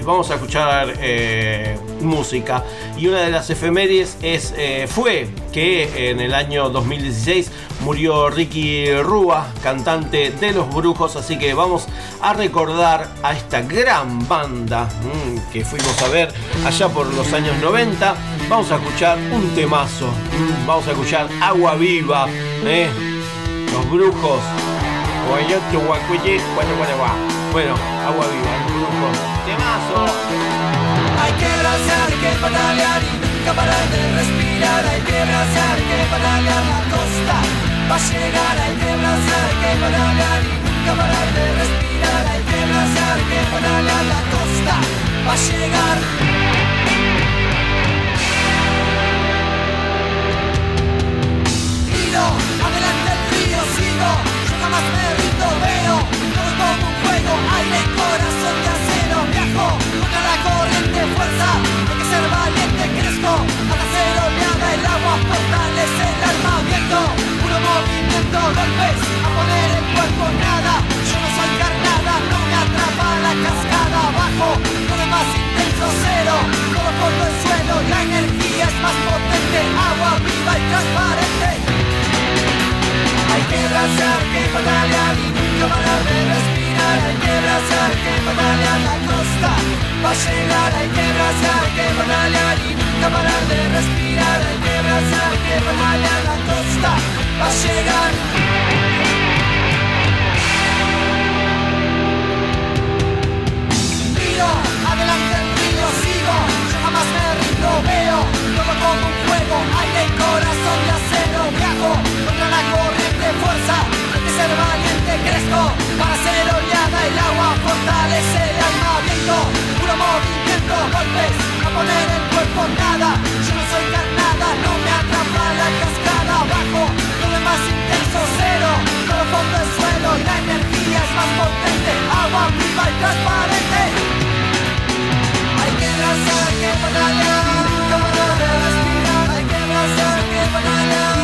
[SPEAKER 12] vamos a escuchar eh, música. Y una de las efemérides es, eh, fue que en el año 2016 murió Ricky Rúa, cantante de Los Brujos. Así que vamos a recordar a esta gran banda mm, que fuimos a ver allá por los años 90. Vamos a escuchar un temazo. mm, vamos a escuchar Agua Viva. ¿eh? Los Brujos. Guayoto, guacuye, guá. Bueno, Agua Viva, Los Brujos. Temazo.
[SPEAKER 30] Hay que abrazar, que patalear y nunca parar de respirar. Hay que abrazar, que patalear la costa. Va a llegar, hay que abrazar, que patalear y nunca parar de respirar. Hay que abrazar, que patalear la costa. Va a llegar. Adelante el río, sigo. Yo jamás me rindo, veo. Juego, aire, corazón de acero. Viajo contra la corriente, fuerza. Hay que ser valiente, crezco. Al hacer oleada, el agua fortalece el alma. Viento, puro movimiento, golpes. A poner el Va a llegar, hay que abrazar, que patalear y nunca parar de respirar. Hay que abrazar, que patalear la costa. Va a llegar. Adelante el río, sigo. Yo jamás me rindo, veo. Todo como un juego, aire y corazón de acero. Viajo contra la corriente, fuerza. Ser valiente, crezco. Para ser oleada, el agua fortalece el alma. Viento, puro movimiento, golpes. A poner el cuerpo nada. Yo no soy carnada, no me atrapa la cascada. Bajo, lo demás intenso, cero. Todo fondo el suelo, la energía es más potente. Agua viva y transparente. Hay que abrazar, que de respirar. Hay que abrazar, que nunca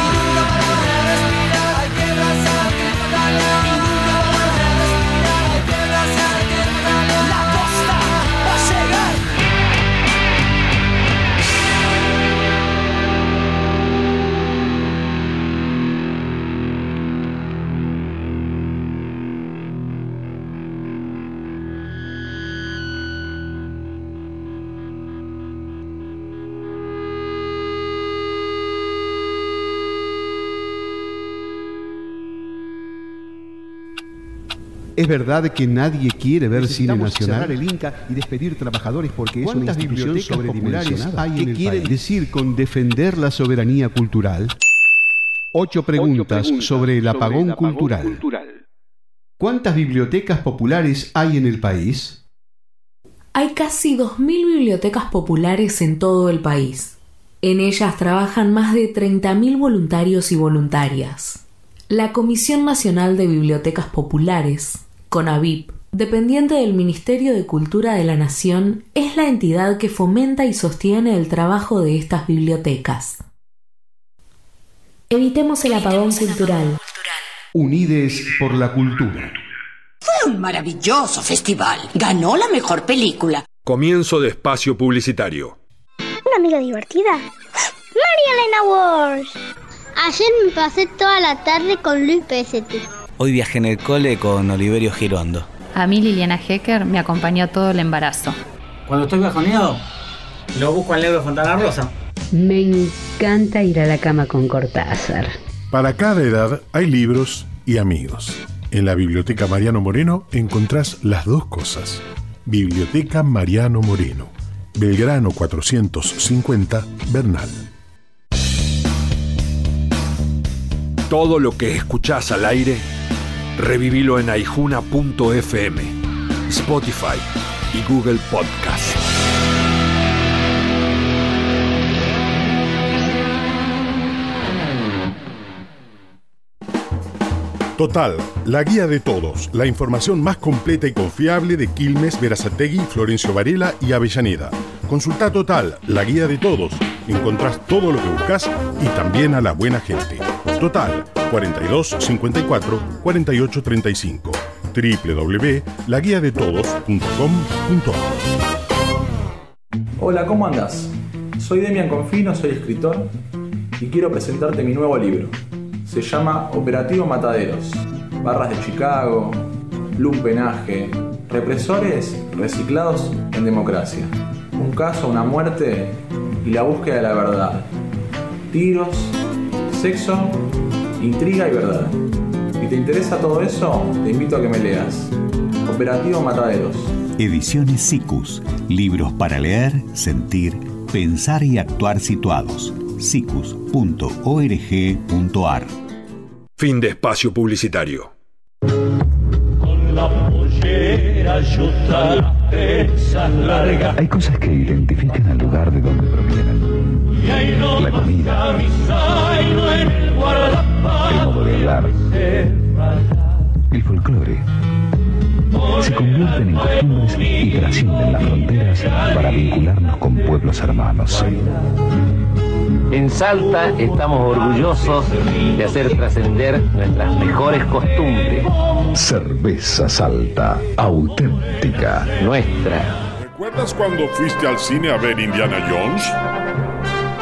[SPEAKER 30] que patalear,
[SPEAKER 14] Es verdad que nadie quiere ver cine nacional.
[SPEAKER 15] cerrar el Inca y despedir trabajadores porque es una
[SPEAKER 14] ¿Cuántas
[SPEAKER 15] institución
[SPEAKER 14] bibliotecas populares
[SPEAKER 15] sobredimensionada.
[SPEAKER 14] hay
[SPEAKER 15] ¿Qué
[SPEAKER 14] en el
[SPEAKER 15] quieren
[SPEAKER 14] país? decir con defender la soberanía cultural? Ocho preguntas, sobre el apagón, cultural. ¿Cuántas bibliotecas populares hay en el país?
[SPEAKER 16] Hay casi 2.000 bibliotecas populares en todo el país. En ellas trabajan más de 30.000 voluntarios y voluntarias. La Comisión Nacional de Bibliotecas Populares CONAVIP, dependiente del Ministerio de Cultura de la Nación, es la entidad que fomenta y sostiene el trabajo de estas bibliotecas. Evitemos el apagón cultural.
[SPEAKER 14] Unides por la cultura.
[SPEAKER 29] Fue un maravilloso festival. Ganó la mejor película.
[SPEAKER 20] Comienzo de espacio publicitario.
[SPEAKER 31] Una amiga divertida. María Elena Walsh. Ayer me pasé toda la tarde con Luis PST.
[SPEAKER 32] Hoy viajé en el cole con Oliverio Girondo.
[SPEAKER 33] A mí Liliana Hecker me acompañó todo el embarazo.
[SPEAKER 34] Cuando estoy bajoneado, lo busco al negro Fontana Rosa.
[SPEAKER 35] Me encanta ir a la cama con Cortázar.
[SPEAKER 2] Para cada edad hay libros y amigos. En la Biblioteca Mariano Moreno encontrás las dos cosas. Biblioteca Mariano Moreno, Belgrano 450, Bernal.
[SPEAKER 20] Todo lo que escuchás al aire, revivilo en aijuna.fm, Spotify y Google Podcast.
[SPEAKER 2] Total, la guía de todos, la información más completa y confiable de Quilmes, Verazategui, Florencio Varela y Avellaneda. Consulta Total, la guía de todos. Encontrás todo lo que buscas y también a la buena gente. Total, 42 54 48 35. www.laguiadetodos.com.ar
[SPEAKER 36] Hola, ¿cómo andas? Soy Demian Confino, soy escritor y quiero presentarte mi nuevo libro. Se llama Operativo Mataderos. Barras de Chicago, lumpenaje, represores reciclados en democracia. Un caso, una muerte y la búsqueda de la verdad. Tiros, sexo, intriga y verdad. Si te interesa todo eso, te invito a que me leas. Operativo Mataderos.
[SPEAKER 37] Ediciones SICUS. Libros para leer, sentir, pensar y actuar situados. sicus.org.ar
[SPEAKER 20] Fin de espacio publicitario.
[SPEAKER 37] Hay cosas que identifican al lugar de donde provienen. La comida, el modo de hablar, el folclore. Se convierten en costumbres y trascienden las fronteras para vincularnos con pueblos hermanos.
[SPEAKER 38] En Salta estamos orgullosos de hacer trascender nuestras mejores costumbres.
[SPEAKER 37] Cerveza Salta, auténtica.
[SPEAKER 38] Nuestra.
[SPEAKER 2] ¿Recuerdas cuando fuiste al cine a ver Indiana Jones?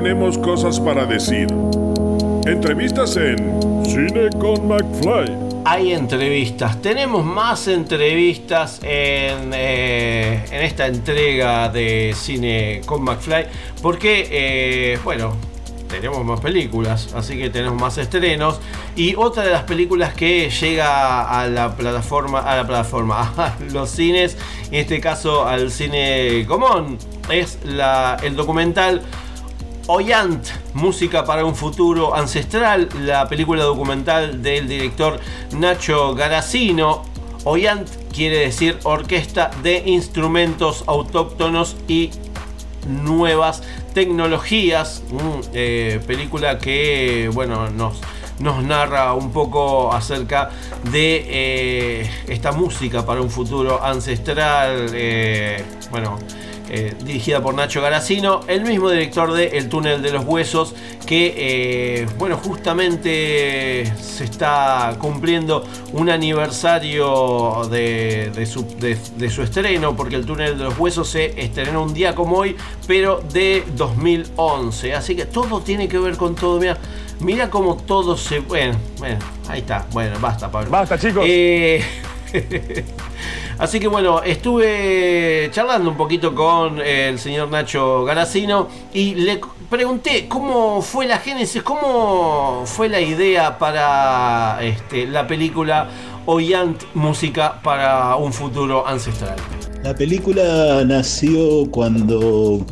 [SPEAKER 2] Tenemos cosas para decir. Entrevistas en Cine con McFly.
[SPEAKER 12] Hay entrevistas, tenemos más entrevistas en, eh, en esta entrega de cine con McFly, porque, eh, bueno, tenemos más películas, así que tenemos más estrenos. Y otra de las películas que llega a la plataforma, a la plataforma, *laughs* a los cines, en este caso al cine común, es la, el documental Oyant, Música para un futuro ancestral, la película documental del director Nacho Garacino. Oyant quiere decir orquesta de instrumentos autóctonos y nuevas tecnologías. Mm, eh, película que, bueno, nos, nos narra un poco acerca de eh, esta música para un futuro ancestral. eh, bueno. Eh, dirigida por Nacho Garacino, el mismo director de El túnel de los huesos, que eh, bueno, justamente se está cumpliendo un aniversario de, de su, de- de su estreno, porque El túnel de los huesos se estrenó un día como hoy, pero de 2011. Así que todo tiene que ver con todo. Mira, mira cómo todo se. Bueno, bueno, ahí está. Bueno, basta, Pablo.
[SPEAKER 20] Basta, chicos.
[SPEAKER 12] Eh, *laughs* Así que bueno, estuve charlando un poquito con el señor Nacho Garacino y le pregunté cómo fue la génesis, cómo fue la idea para este, la película Oyant Música para un futuro ancestral.
[SPEAKER 39] La película nació cuando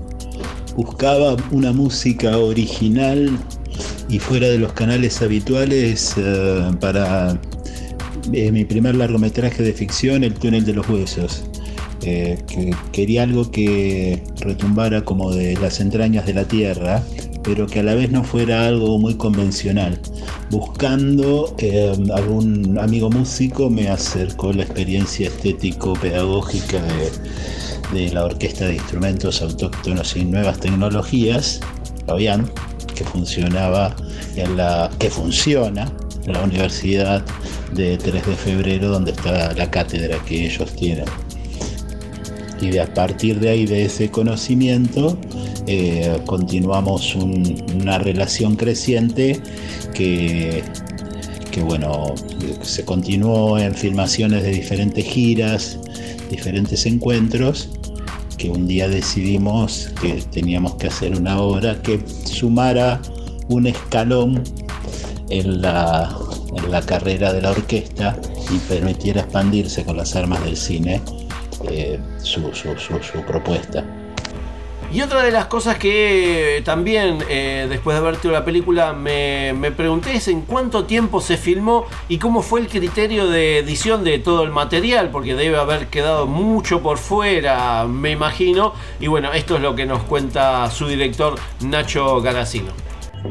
[SPEAKER 39] buscaba una música original y fuera de los canales habituales eh, para eh, mi primer largometraje de ficción, El túnel de los huesos. Eh, que quería algo que retumbara como de las entrañas de la tierra, pero que a la vez no fuera algo muy convencional. Buscando eh, algún amigo músico me acercó la experiencia estético-pedagógica de, de la Orquesta de Instrumentos Autóctonos y Nuevas Tecnologías, la OIAN, que funcionaba que funciona la Universidad de 3 de Febrero, donde está la cátedra que ellos tienen. Y de, a partir de ahí, de ese conocimiento, eh, continuamos un- una relación creciente que, que, bueno, se continuó en filmaciones de diferentes giras, diferentes encuentros, que un día decidimos que teníamos que hacer una obra que sumara un escalón en la, en la carrera de la orquesta y permitiera expandirse con las armas del cine eh, su, su- propuesta.
[SPEAKER 12] Y otra de las cosas que también eh, después de haber visto la película me, me pregunté es en cuánto tiempo se filmó y cómo fue el criterio de edición de todo el material, porque debe haber quedado mucho por fuera, me imagino. Y bueno, esto es lo que nos cuenta su director Nacho Garacino.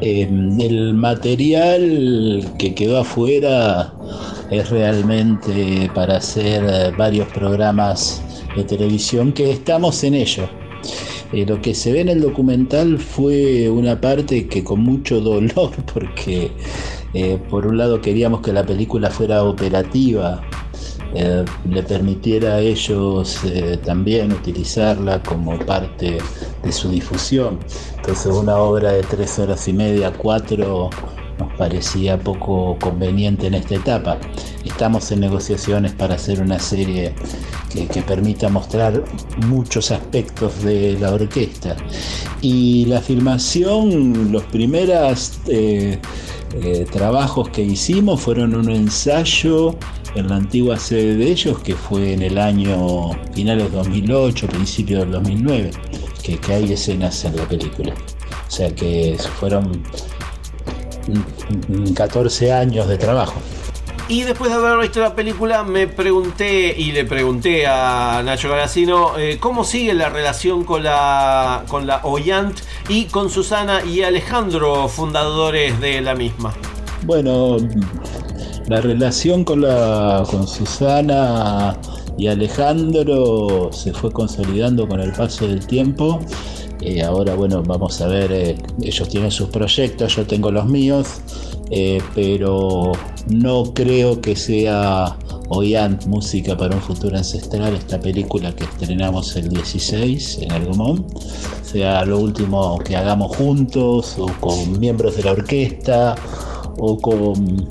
[SPEAKER 39] Eh, el material que quedó afuera es realmente para hacer eh, varios programas de televisión que estamos en ello. Eh, lo que se ve en el documental fue una parte que con mucho dolor, *laughs* porque eh, por un lado queríamos que la película fuera operativa, eh, le permitiera a ellos eh, también utilizarla como parte de su difusión. Entonces una obra de tres horas y media, cuatro, nos parecía poco conveniente en esta etapa. Estamos en negociaciones para hacer una serie que, permita mostrar muchos aspectos de la orquesta. Y la filmación, los primeros eh, trabajos que hicimos fueron un ensayo en la antigua sede de ellos, que fue en el año finales de 2008, principio del 2009, que, que hay escenas en la película. O sea que fueron mm, mm, 14 años de trabajo.
[SPEAKER 12] Y después de haber visto la película me pregunté y le pregunté a Nacho Garacino eh, cómo sigue la relación con la, con la Oyant y con Susana y Alejandro, fundadores de la misma.
[SPEAKER 39] Bueno, la relación con, la, con Susana y Alejandro se fue consolidando con el paso del tiempo. Eh, ahora, bueno, vamos a ver, eh, ellos tienen sus proyectos, yo tengo los míos, eh, pero no creo que sea Oyant Música para un Futuro Ancestral, esta película que estrenamos el 16 en Argomón, sea lo último que hagamos juntos o con miembros de la orquesta o con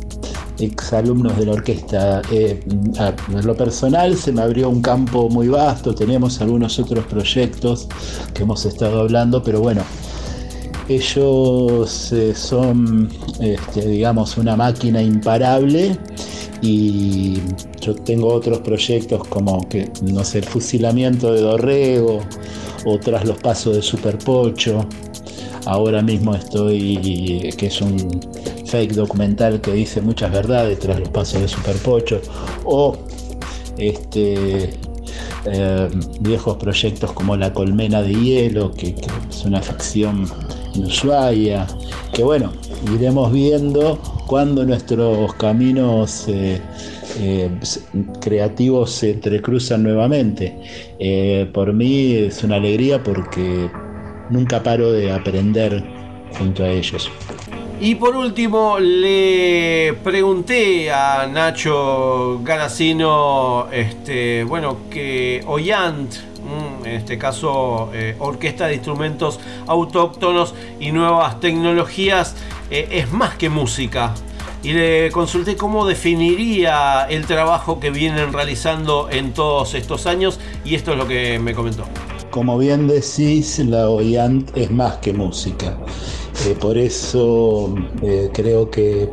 [SPEAKER 39] exalumnos de la orquesta. Eh, a lo personal se me abrió un campo muy vasto, tenemos algunos otros proyectos que hemos estado hablando, pero bueno, ellos eh, son, este, digamos, una máquina imparable y yo tengo otros proyectos como que, no sé, el fusilamiento de Dorrego o tras los pasos de Superpocho. Ahora mismo estoy, que es un documental que dice muchas verdades tras los pasos de Superpocho. O este, eh, viejos proyectos como La Colmena de Hielo, que, es una ficción en. Que bueno, iremos viendo cuando nuestros caminos eh, eh, creativos se entrecruzan nuevamente. Por mí es una alegría porque nunca paro de aprender junto a ellos.
[SPEAKER 12] Y por último, le pregunté a Nacho Garacino, este, bueno, que Oyant, mm, en este caso eh, Orquesta de Instrumentos Autóctonos y Nuevas Tecnologías, eh, es más que música. Y le consulté cómo definiría el trabajo que vienen realizando en todos estos años y esto es lo que me comentó.
[SPEAKER 39] como bien decís, la OIANT es más que música. Eh, por eso eh, creo que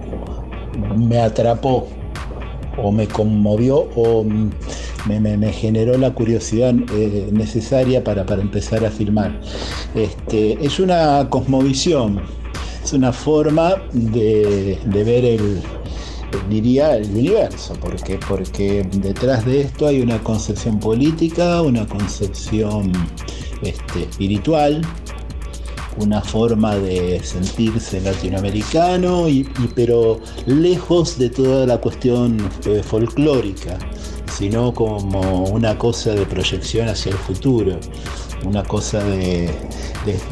[SPEAKER 39] me atrapó o me conmovió o me, generó la curiosidad eh, necesaria para, para empezar a filmar. Este, es una cosmovisión, es una forma de, de ver el, diría el universo, porque, porque detrás de esto hay una concepción política, una concepción este, espiritual, una forma de sentirse latinoamericano, y, pero lejos de toda la cuestión eh, folclórica, sino como una cosa de proyección hacia el futuro, una cosa de,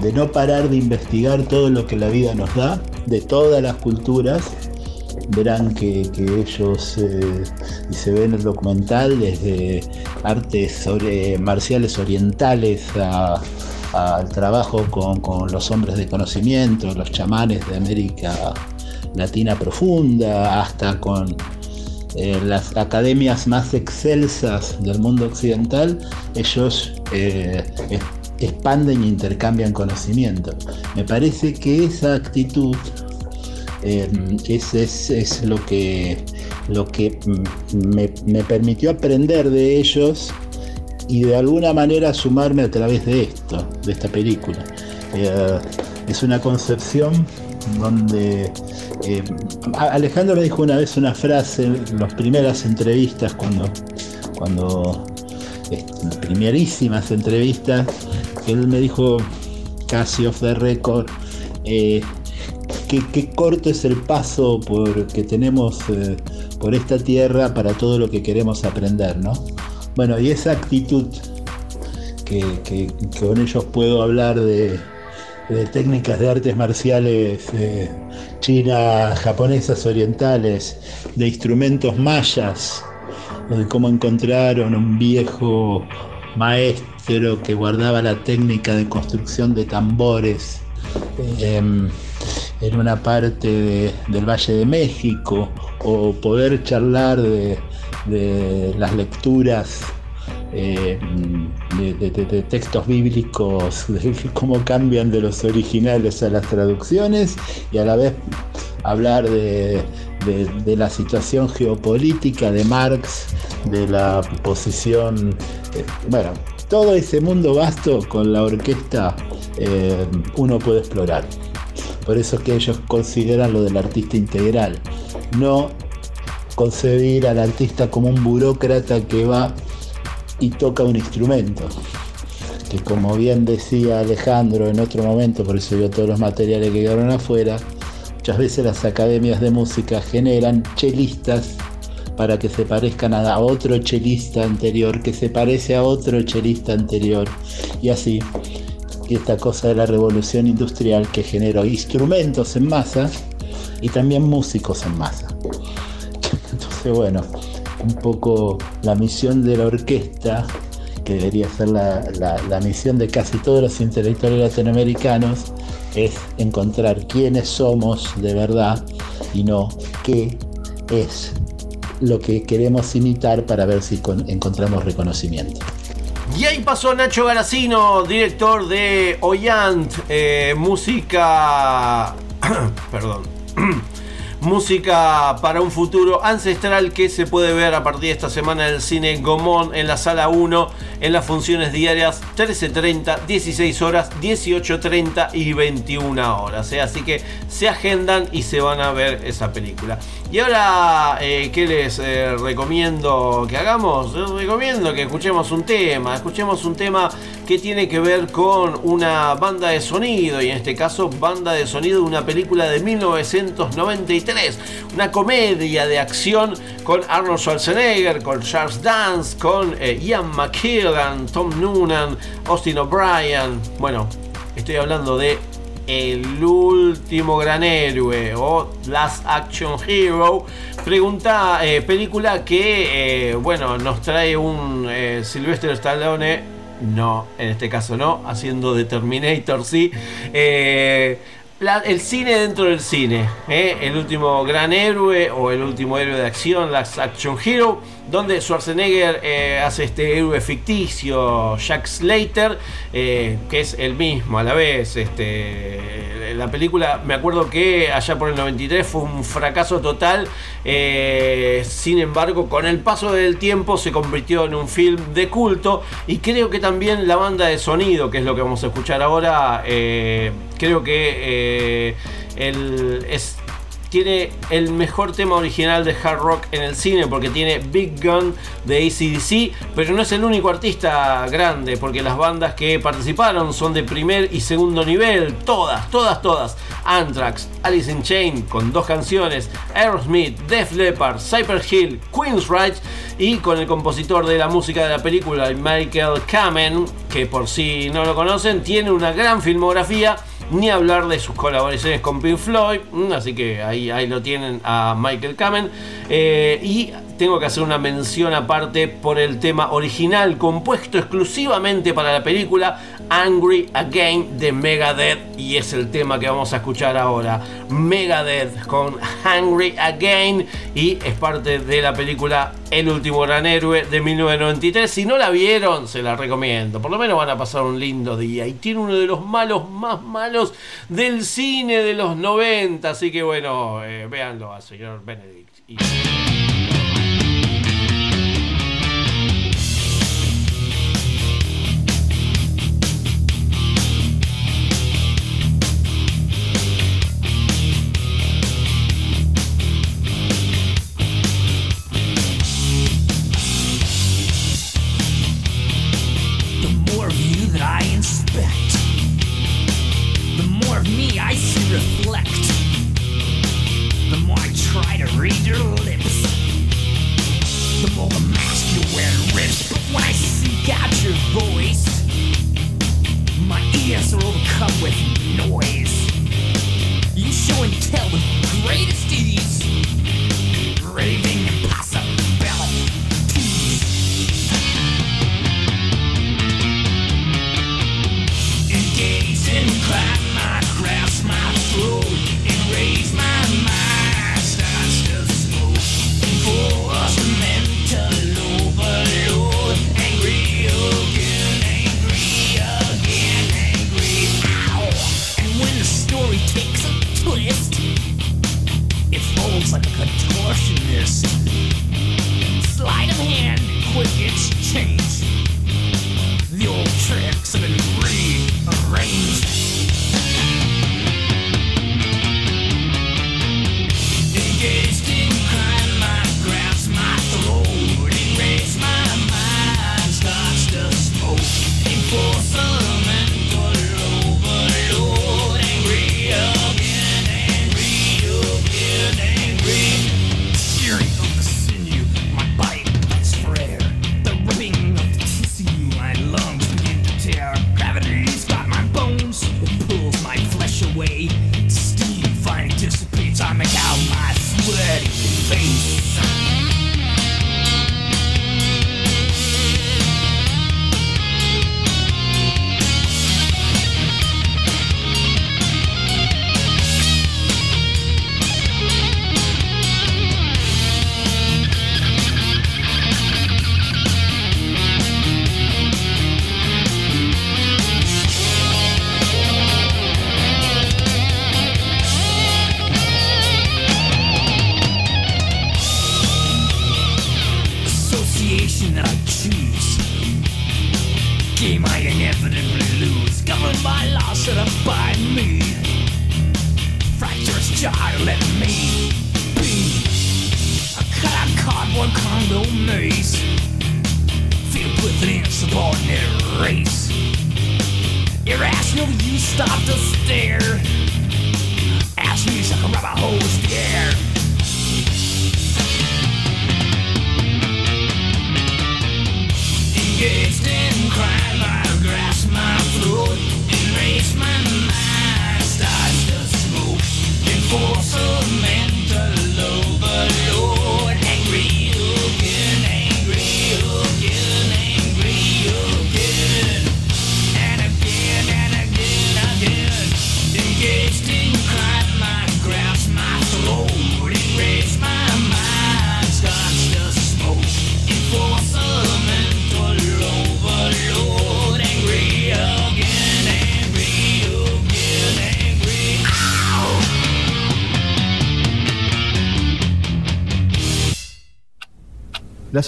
[SPEAKER 39] de- no parar de investigar todo lo que la vida nos da, de todas las culturas, verán que, que ellos, eh, y se ve en el documental, desde artes marciales orientales a- al trabajo con, con los hombres de conocimiento, los chamanes de América Latina profunda, hasta con eh, las academias más excelsas del mundo occidental, ellos eh, expanden e intercambian conocimiento. Me parece que esa actitud eh, es, es- es lo que, lo que mm, me, me permitió aprender de ellos y de alguna manera sumarme a través de esto, de esta película. Eh, es una concepción donde eh, Alejandro me dijo una vez una frase en las primeras entrevistas cuando, cuando este, primerísimas entrevistas, que él me dijo casi off the record, eh, qué, qué corto es el paso por, que tenemos eh, por esta tierra para todo lo que queremos aprender, ¿no? Bueno, y esa actitud que, con ellos puedo hablar de, técnicas de artes marciales eh, chinas, japonesas, orientales, de instrumentos mayas, de cómo encontraron un viejo maestro que guardaba la técnica de construcción de tambores em, en una parte de- del Valle de México, o poder charlar de, de las lecturas eh, de, textos bíblicos, *laughs* de cómo cambian de los originales a las traducciones, y a la vez hablar de, de- de la situación geopolítica de Marx, de la posición, eh, bueno, todo ese mundo vasto con la orquesta eh, uno puede explorar. Por eso es que ellos consideran lo del artista integral, no concebir al artista como un burócrata que va y toca un instrumento. Que como bien decía Alejandro en otro momento, por eso yo todos los materiales que quedaron afuera, muchas veces las academias de música generan chelistas para que se parezcan a otro chelista anterior, que se parece a otro chelista anterior, y así. Esta cosa de la revolución industrial que generó instrumentos en masa y también músicos en masa. Bueno, un poco la misión de la orquesta, que debería ser la, la- misión de casi todos los intelectuales latinoamericanos, es encontrar quiénes somos de verdad y no qué es lo que queremos imitar para ver si con- encontramos reconocimiento.
[SPEAKER 12] Y ahí pasó Nacho Garacino, director de Oyant, eh, música. *clears throat* Perdón. *clears throat* música para un futuro ancestral que se puede ver a partir de esta semana en el cine Gomón en la sala 1 en las funciones diarias 13.30, 16 horas, 18.30 y 21 horas. ¿eh? Así que se agendan y se van a ver esa película. Y ahora, eh, ¿qué les eh, recomiendo que hagamos? Les recomiendo que escuchemos un tema. Escuchemos un tema que tiene que ver con una banda de sonido. Y en este caso, banda de sonido de una película de 1993. Una comedia de acción con Arnold Schwarzenegger, con Charles Dance, con eh, Ian Tom Noonan, Austin O'Brien. Bueno, estoy hablando de el último gran héroe o Last Action Hero. Pregunta, eh, película que, eh, bueno, nos trae un eh, Sylvester Stallone. No, en este caso no, haciendo de Terminator, sí. Eh, el cine dentro del cine. El último gran héroe o el último héroe de acción, Last Action Hero,
[SPEAKER 40] donde Schwarzenegger eh, hace este héroe ficticio, Jack Slater, eh, que es el mismo a la vez. Este, la película, me acuerdo que allá por el 93 fue un fracaso total, eh, sin embargo, con el paso del tiempo se convirtió en un film de culto y creo que también la banda de sonido, que es lo que vamos a escuchar ahora, creo que el, es tiene el mejor tema original de hard rock en el cine porque tiene Big Gun de ACDC, pero no es el único artista grande porque las bandas que participaron son de primer y segundo nivel, todas, todas, todas. Anthrax, Alice in Chains con dos canciones, Aerosmith, Def Leppard, Cyper Hill, Queensryche y con el compositor de la música de la película, Michael Kamen, que por si no lo conocen, tiene una gran filmografía ni hablar de sus colaboraciones con Pink Floyd, mm, así que ahí, ahí lo tienen a Michael Kamen. Eh, y tengo que hacer una mención aparte por el tema original compuesto exclusivamente para la película Angry Again de Megadeth y es el tema que vamos a escuchar ahora. Megadeth con Angry Again y es parte de la película El último gran héroe de 1993. Si no la vieron, se la recomiendo. Por lo menos van a pasar un lindo día y tiene uno de los malos más malos del cine de los 90, así que bueno, eh, véanlo al señor Benedict.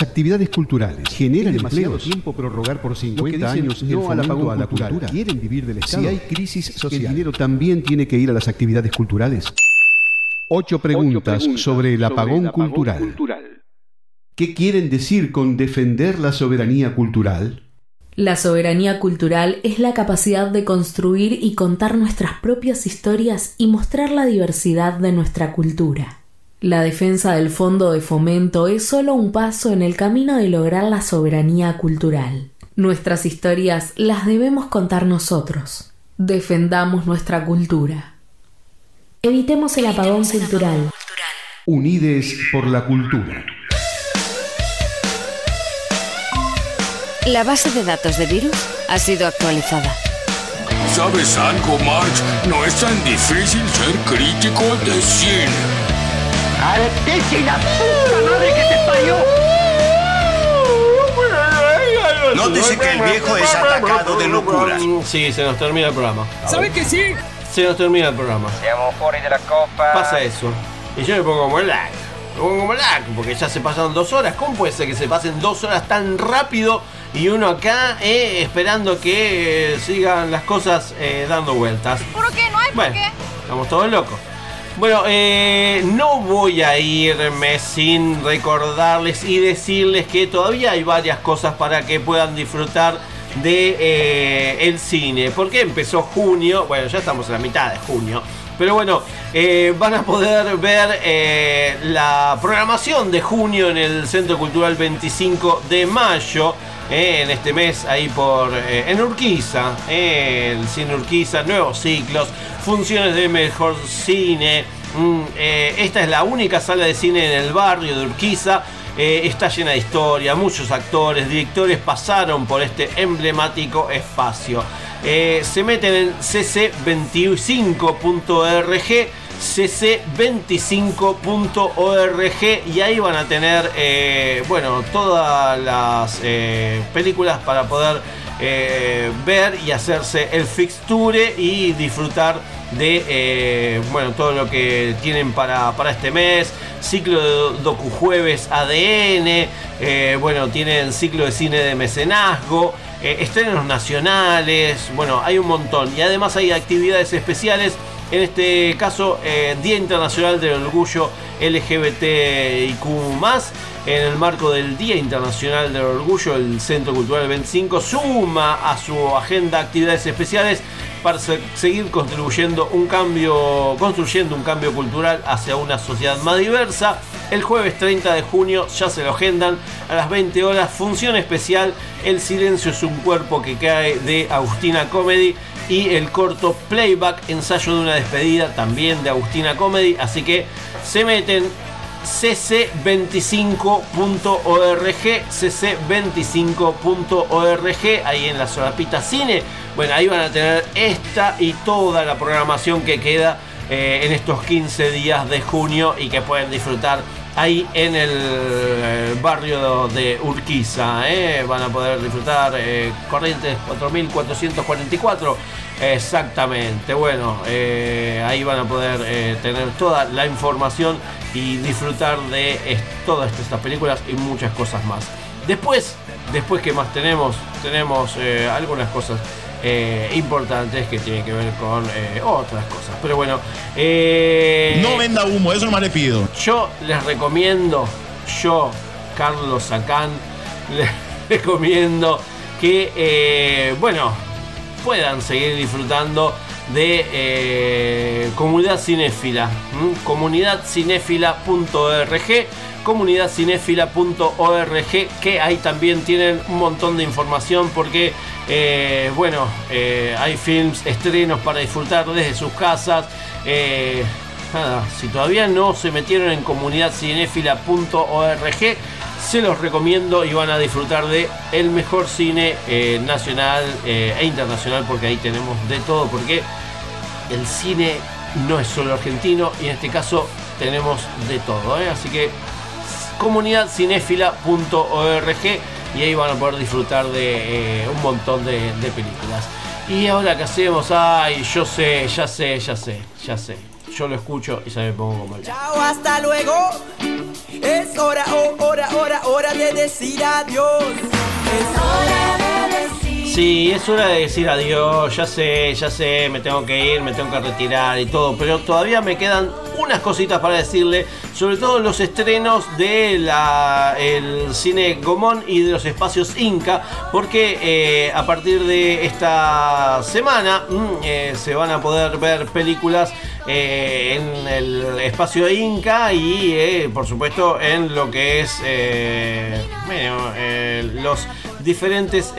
[SPEAKER 14] Las actividades culturales generan
[SPEAKER 15] demasiado
[SPEAKER 14] empleos.
[SPEAKER 15] tiempo prorrogar por 50
[SPEAKER 14] dicen
[SPEAKER 15] años
[SPEAKER 14] no
[SPEAKER 15] el a la cultura. Quieren vivir del Estado.
[SPEAKER 14] Si hay crisis social, el dinero también tiene que ir a las actividades culturales. Ocho preguntas, sobre el apagón, cultural. ¿Qué quieren decir con defender la soberanía cultural?
[SPEAKER 16] La soberanía cultural es la capacidad de construir y contar nuestras propias historias y mostrar la diversidad de nuestra cultura. La defensa del fondo de fomento es solo un paso en el camino de lograr la soberanía cultural. Nuestras historias las debemos contar nosotros. Defendamos nuestra cultura. Evitemos el apagón cultural.
[SPEAKER 14] Unides por la cultura.
[SPEAKER 41] La base de datos de virus ha sido actualizada.
[SPEAKER 42] ¿Sabes algo, Marge? No es tan difícil ser crítico de cine.
[SPEAKER 5] ¡Altísima puta madre que te parió!
[SPEAKER 12] Nótese que el viejo es atacado de locura. Sí, se nos termina el programa.
[SPEAKER 5] ¿Sabe que sí?
[SPEAKER 12] Se nos termina el programa.
[SPEAKER 5] Siamo fuori della coppa.
[SPEAKER 12] Pasa eso. Y yo me pongo como el lag. Me pongo como el lag, porque ya se pasaron dos horas. ¿Cómo puede ser que se pasen dos horas tan rápido y uno acá eh, esperando que eh, sigan las cosas eh, dando vueltas?
[SPEAKER 43] ¿Por qué? No hay por
[SPEAKER 12] Bueno,
[SPEAKER 43] qué.
[SPEAKER 12] estamos todos locos. Bueno, eh, no voy a irme sin recordarles y decirles que todavía hay varias cosas para que puedan disfrutar de eh, el cine. Porque empezó junio, bueno, ya estamos en la mitad de junio. Pero bueno, eh, van a poder ver eh, la programación de junio en el Centro Cultural 25 de mayo. eh, en este mes ahí por en Urquiza, eh, el cine Urquiza, nuevos ciclos, funciones de mejor cine. Mm, esta es la única sala de cine en el barrio de Urquiza. Está llena de historia, muchos actores, directores pasaron por este emblemático espacio. Eh, se meten en cc25.org cc25.org y ahí van a tener eh, bueno todas las eh, películas para poder ver y hacerse el fixture y disfrutar de bueno todo lo que tienen para, para este mes. Ciclo de docujueves ADN bueno tienen ciclo de cine de mecenazgo eh, estrenos nacionales bueno hay un montón. Y además hay actividades especiales en este caso, eh, Día Internacional del Orgullo LGBTIQ. En el marco del Día Internacional del Orgullo, el Centro Cultural 25 suma a su agenda actividades especiales para se- seguir contribuyendo un cambio, construyendo un cambio cultural hacia una sociedad más diversa. El jueves 30 de junio ya se lo agendan a las 20 horas, función especial El silencio es un cuerpo que cae de Agustina Comedy y el corto Playback, ensayo de una despedida también de Agustina Comedy. Así que se meten cc25.org, cc25.org, ahí en la solapita cine. Bueno, ahí van a tener esta y toda la programación que queda eh, en estos 15 días de junio y que pueden disfrutar ahí en el eh, barrio de Urquiza. eh. Van a poder disfrutar eh, Corrientes 4444. Exactamente, bueno, eh, ahí van a poder tener toda la información y disfrutar de todas estas películas y muchas cosas más. Después, después que más tenemos, tenemos algunas cosas eh, importantes que tienen que ver con eh, otras cosas. Pero bueno, eh,
[SPEAKER 44] No venda humo, eso nomás le pido.
[SPEAKER 12] yo les recomiendo, yo, Carlos Sacán, *laughs* les recomiendo que, bueno, puedan seguir disfrutando de Comunidad Cinéfila. ¿m? Comunidadcinéfila.org comunidadcinéfila.org que ahí también tienen un montón de información porque eh, bueno eh, hay films estrenos para disfrutar desde sus casas. Eh, nada, si todavía no se metieron en comunidadcinéfila.org, se los recomiendo y van a disfrutar de el mejor cine nacional e internacional porque ahí tenemos de todo porque el cine no es solo argentino y en este caso tenemos de todo, así que comunidadcinéfila.org y ahí van a poder disfrutar de eh, un montón de, películas. Y ahora que hacemos, ay, yo sé, ya sé, ya sé, ya sé. Yo lo escucho y ya me pongo como el...
[SPEAKER 18] Chao, hasta luego. Es hora, oh, hora, hora, hora de decir adiós. Es hora de.
[SPEAKER 12] Sí, es hora de decir adiós, ya sé, ya sé, me tengo que ir, me tengo que retirar y todo, pero todavía me quedan unas cositas para decirle, sobre todo los estrenos de la, el cine Gomón y de los espacios Inca, porque eh, a partir de esta semana mm, eh, se van a poder ver películas eh, en el espacio Inca y eh, por supuesto en lo que es eh, bueno, los diferentes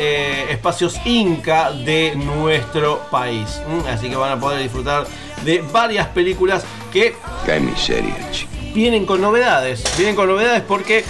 [SPEAKER 12] espacios Inca de nuestro país. Mm, Así que van a poder disfrutar de varias películas que
[SPEAKER 43] Qué miseria, chico.
[SPEAKER 12] vienen con novedades. Vienen con novedades porque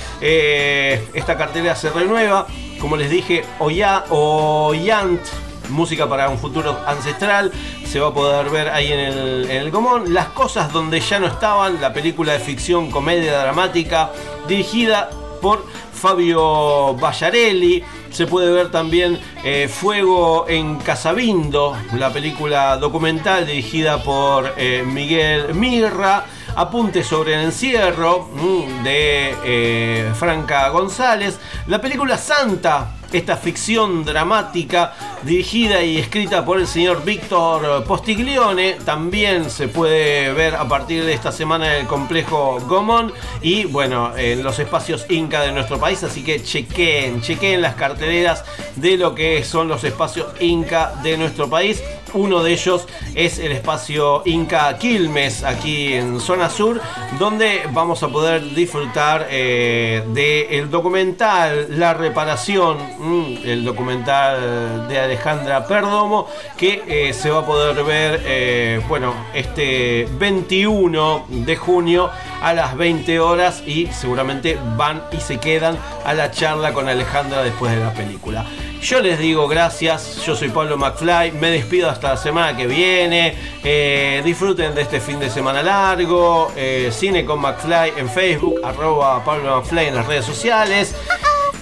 [SPEAKER 12] esta cartera se renueva. Como les dije, Oya, Oyant, música para un futuro ancestral, se va a poder ver ahí en el, en el Gomón. Las cosas donde ya no estaban, la película de ficción, comedia dramática, dirigida por Fabio Ballarelli. Se puede ver también eh, Fuego en Casabindo, la película documental dirigida por eh, Miguel Mirra. Apunte sobre el encierro mm, de eh, Franca González. La película Santa, esta ficción dramática dirigida y escrita por el señor Víctor Postiglione, también se puede ver a partir de esta semana en el complejo Gomón y bueno, en los espacios Inca de nuestro país, así que chequeen, chequeen las carteleras de lo que son los espacios Inca de nuestro país. Uno de ellos es el espacio Inca Quilmes, aquí en zona sur, donde vamos a poder disfrutar eh, del documental La Reparación, mm, el documental de Alejandra Perdomo, que eh, se va a poder ver, eh, bueno, este 21 de junio a las 20 horas y seguramente van y se quedan a la charla con Alejandra después de la película. Yo les digo gracias, yo soy Pablo McFly, me despido hasta la semana que viene, Eh, disfruten de este fin de semana largo, eh, Cine con McFly en Facebook, arroba Pablo McFly en las redes sociales,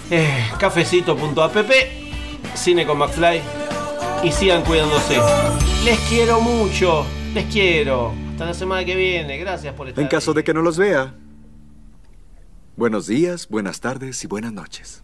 [SPEAKER 12] eh, cafecito.app, Cine con McFly y sigan cuidándose. Les quiero mucho, les quiero. Hasta la semana que viene, gracias por estar
[SPEAKER 45] En caso de que no los vea. Buenos días, buenas tardes y buenas noches.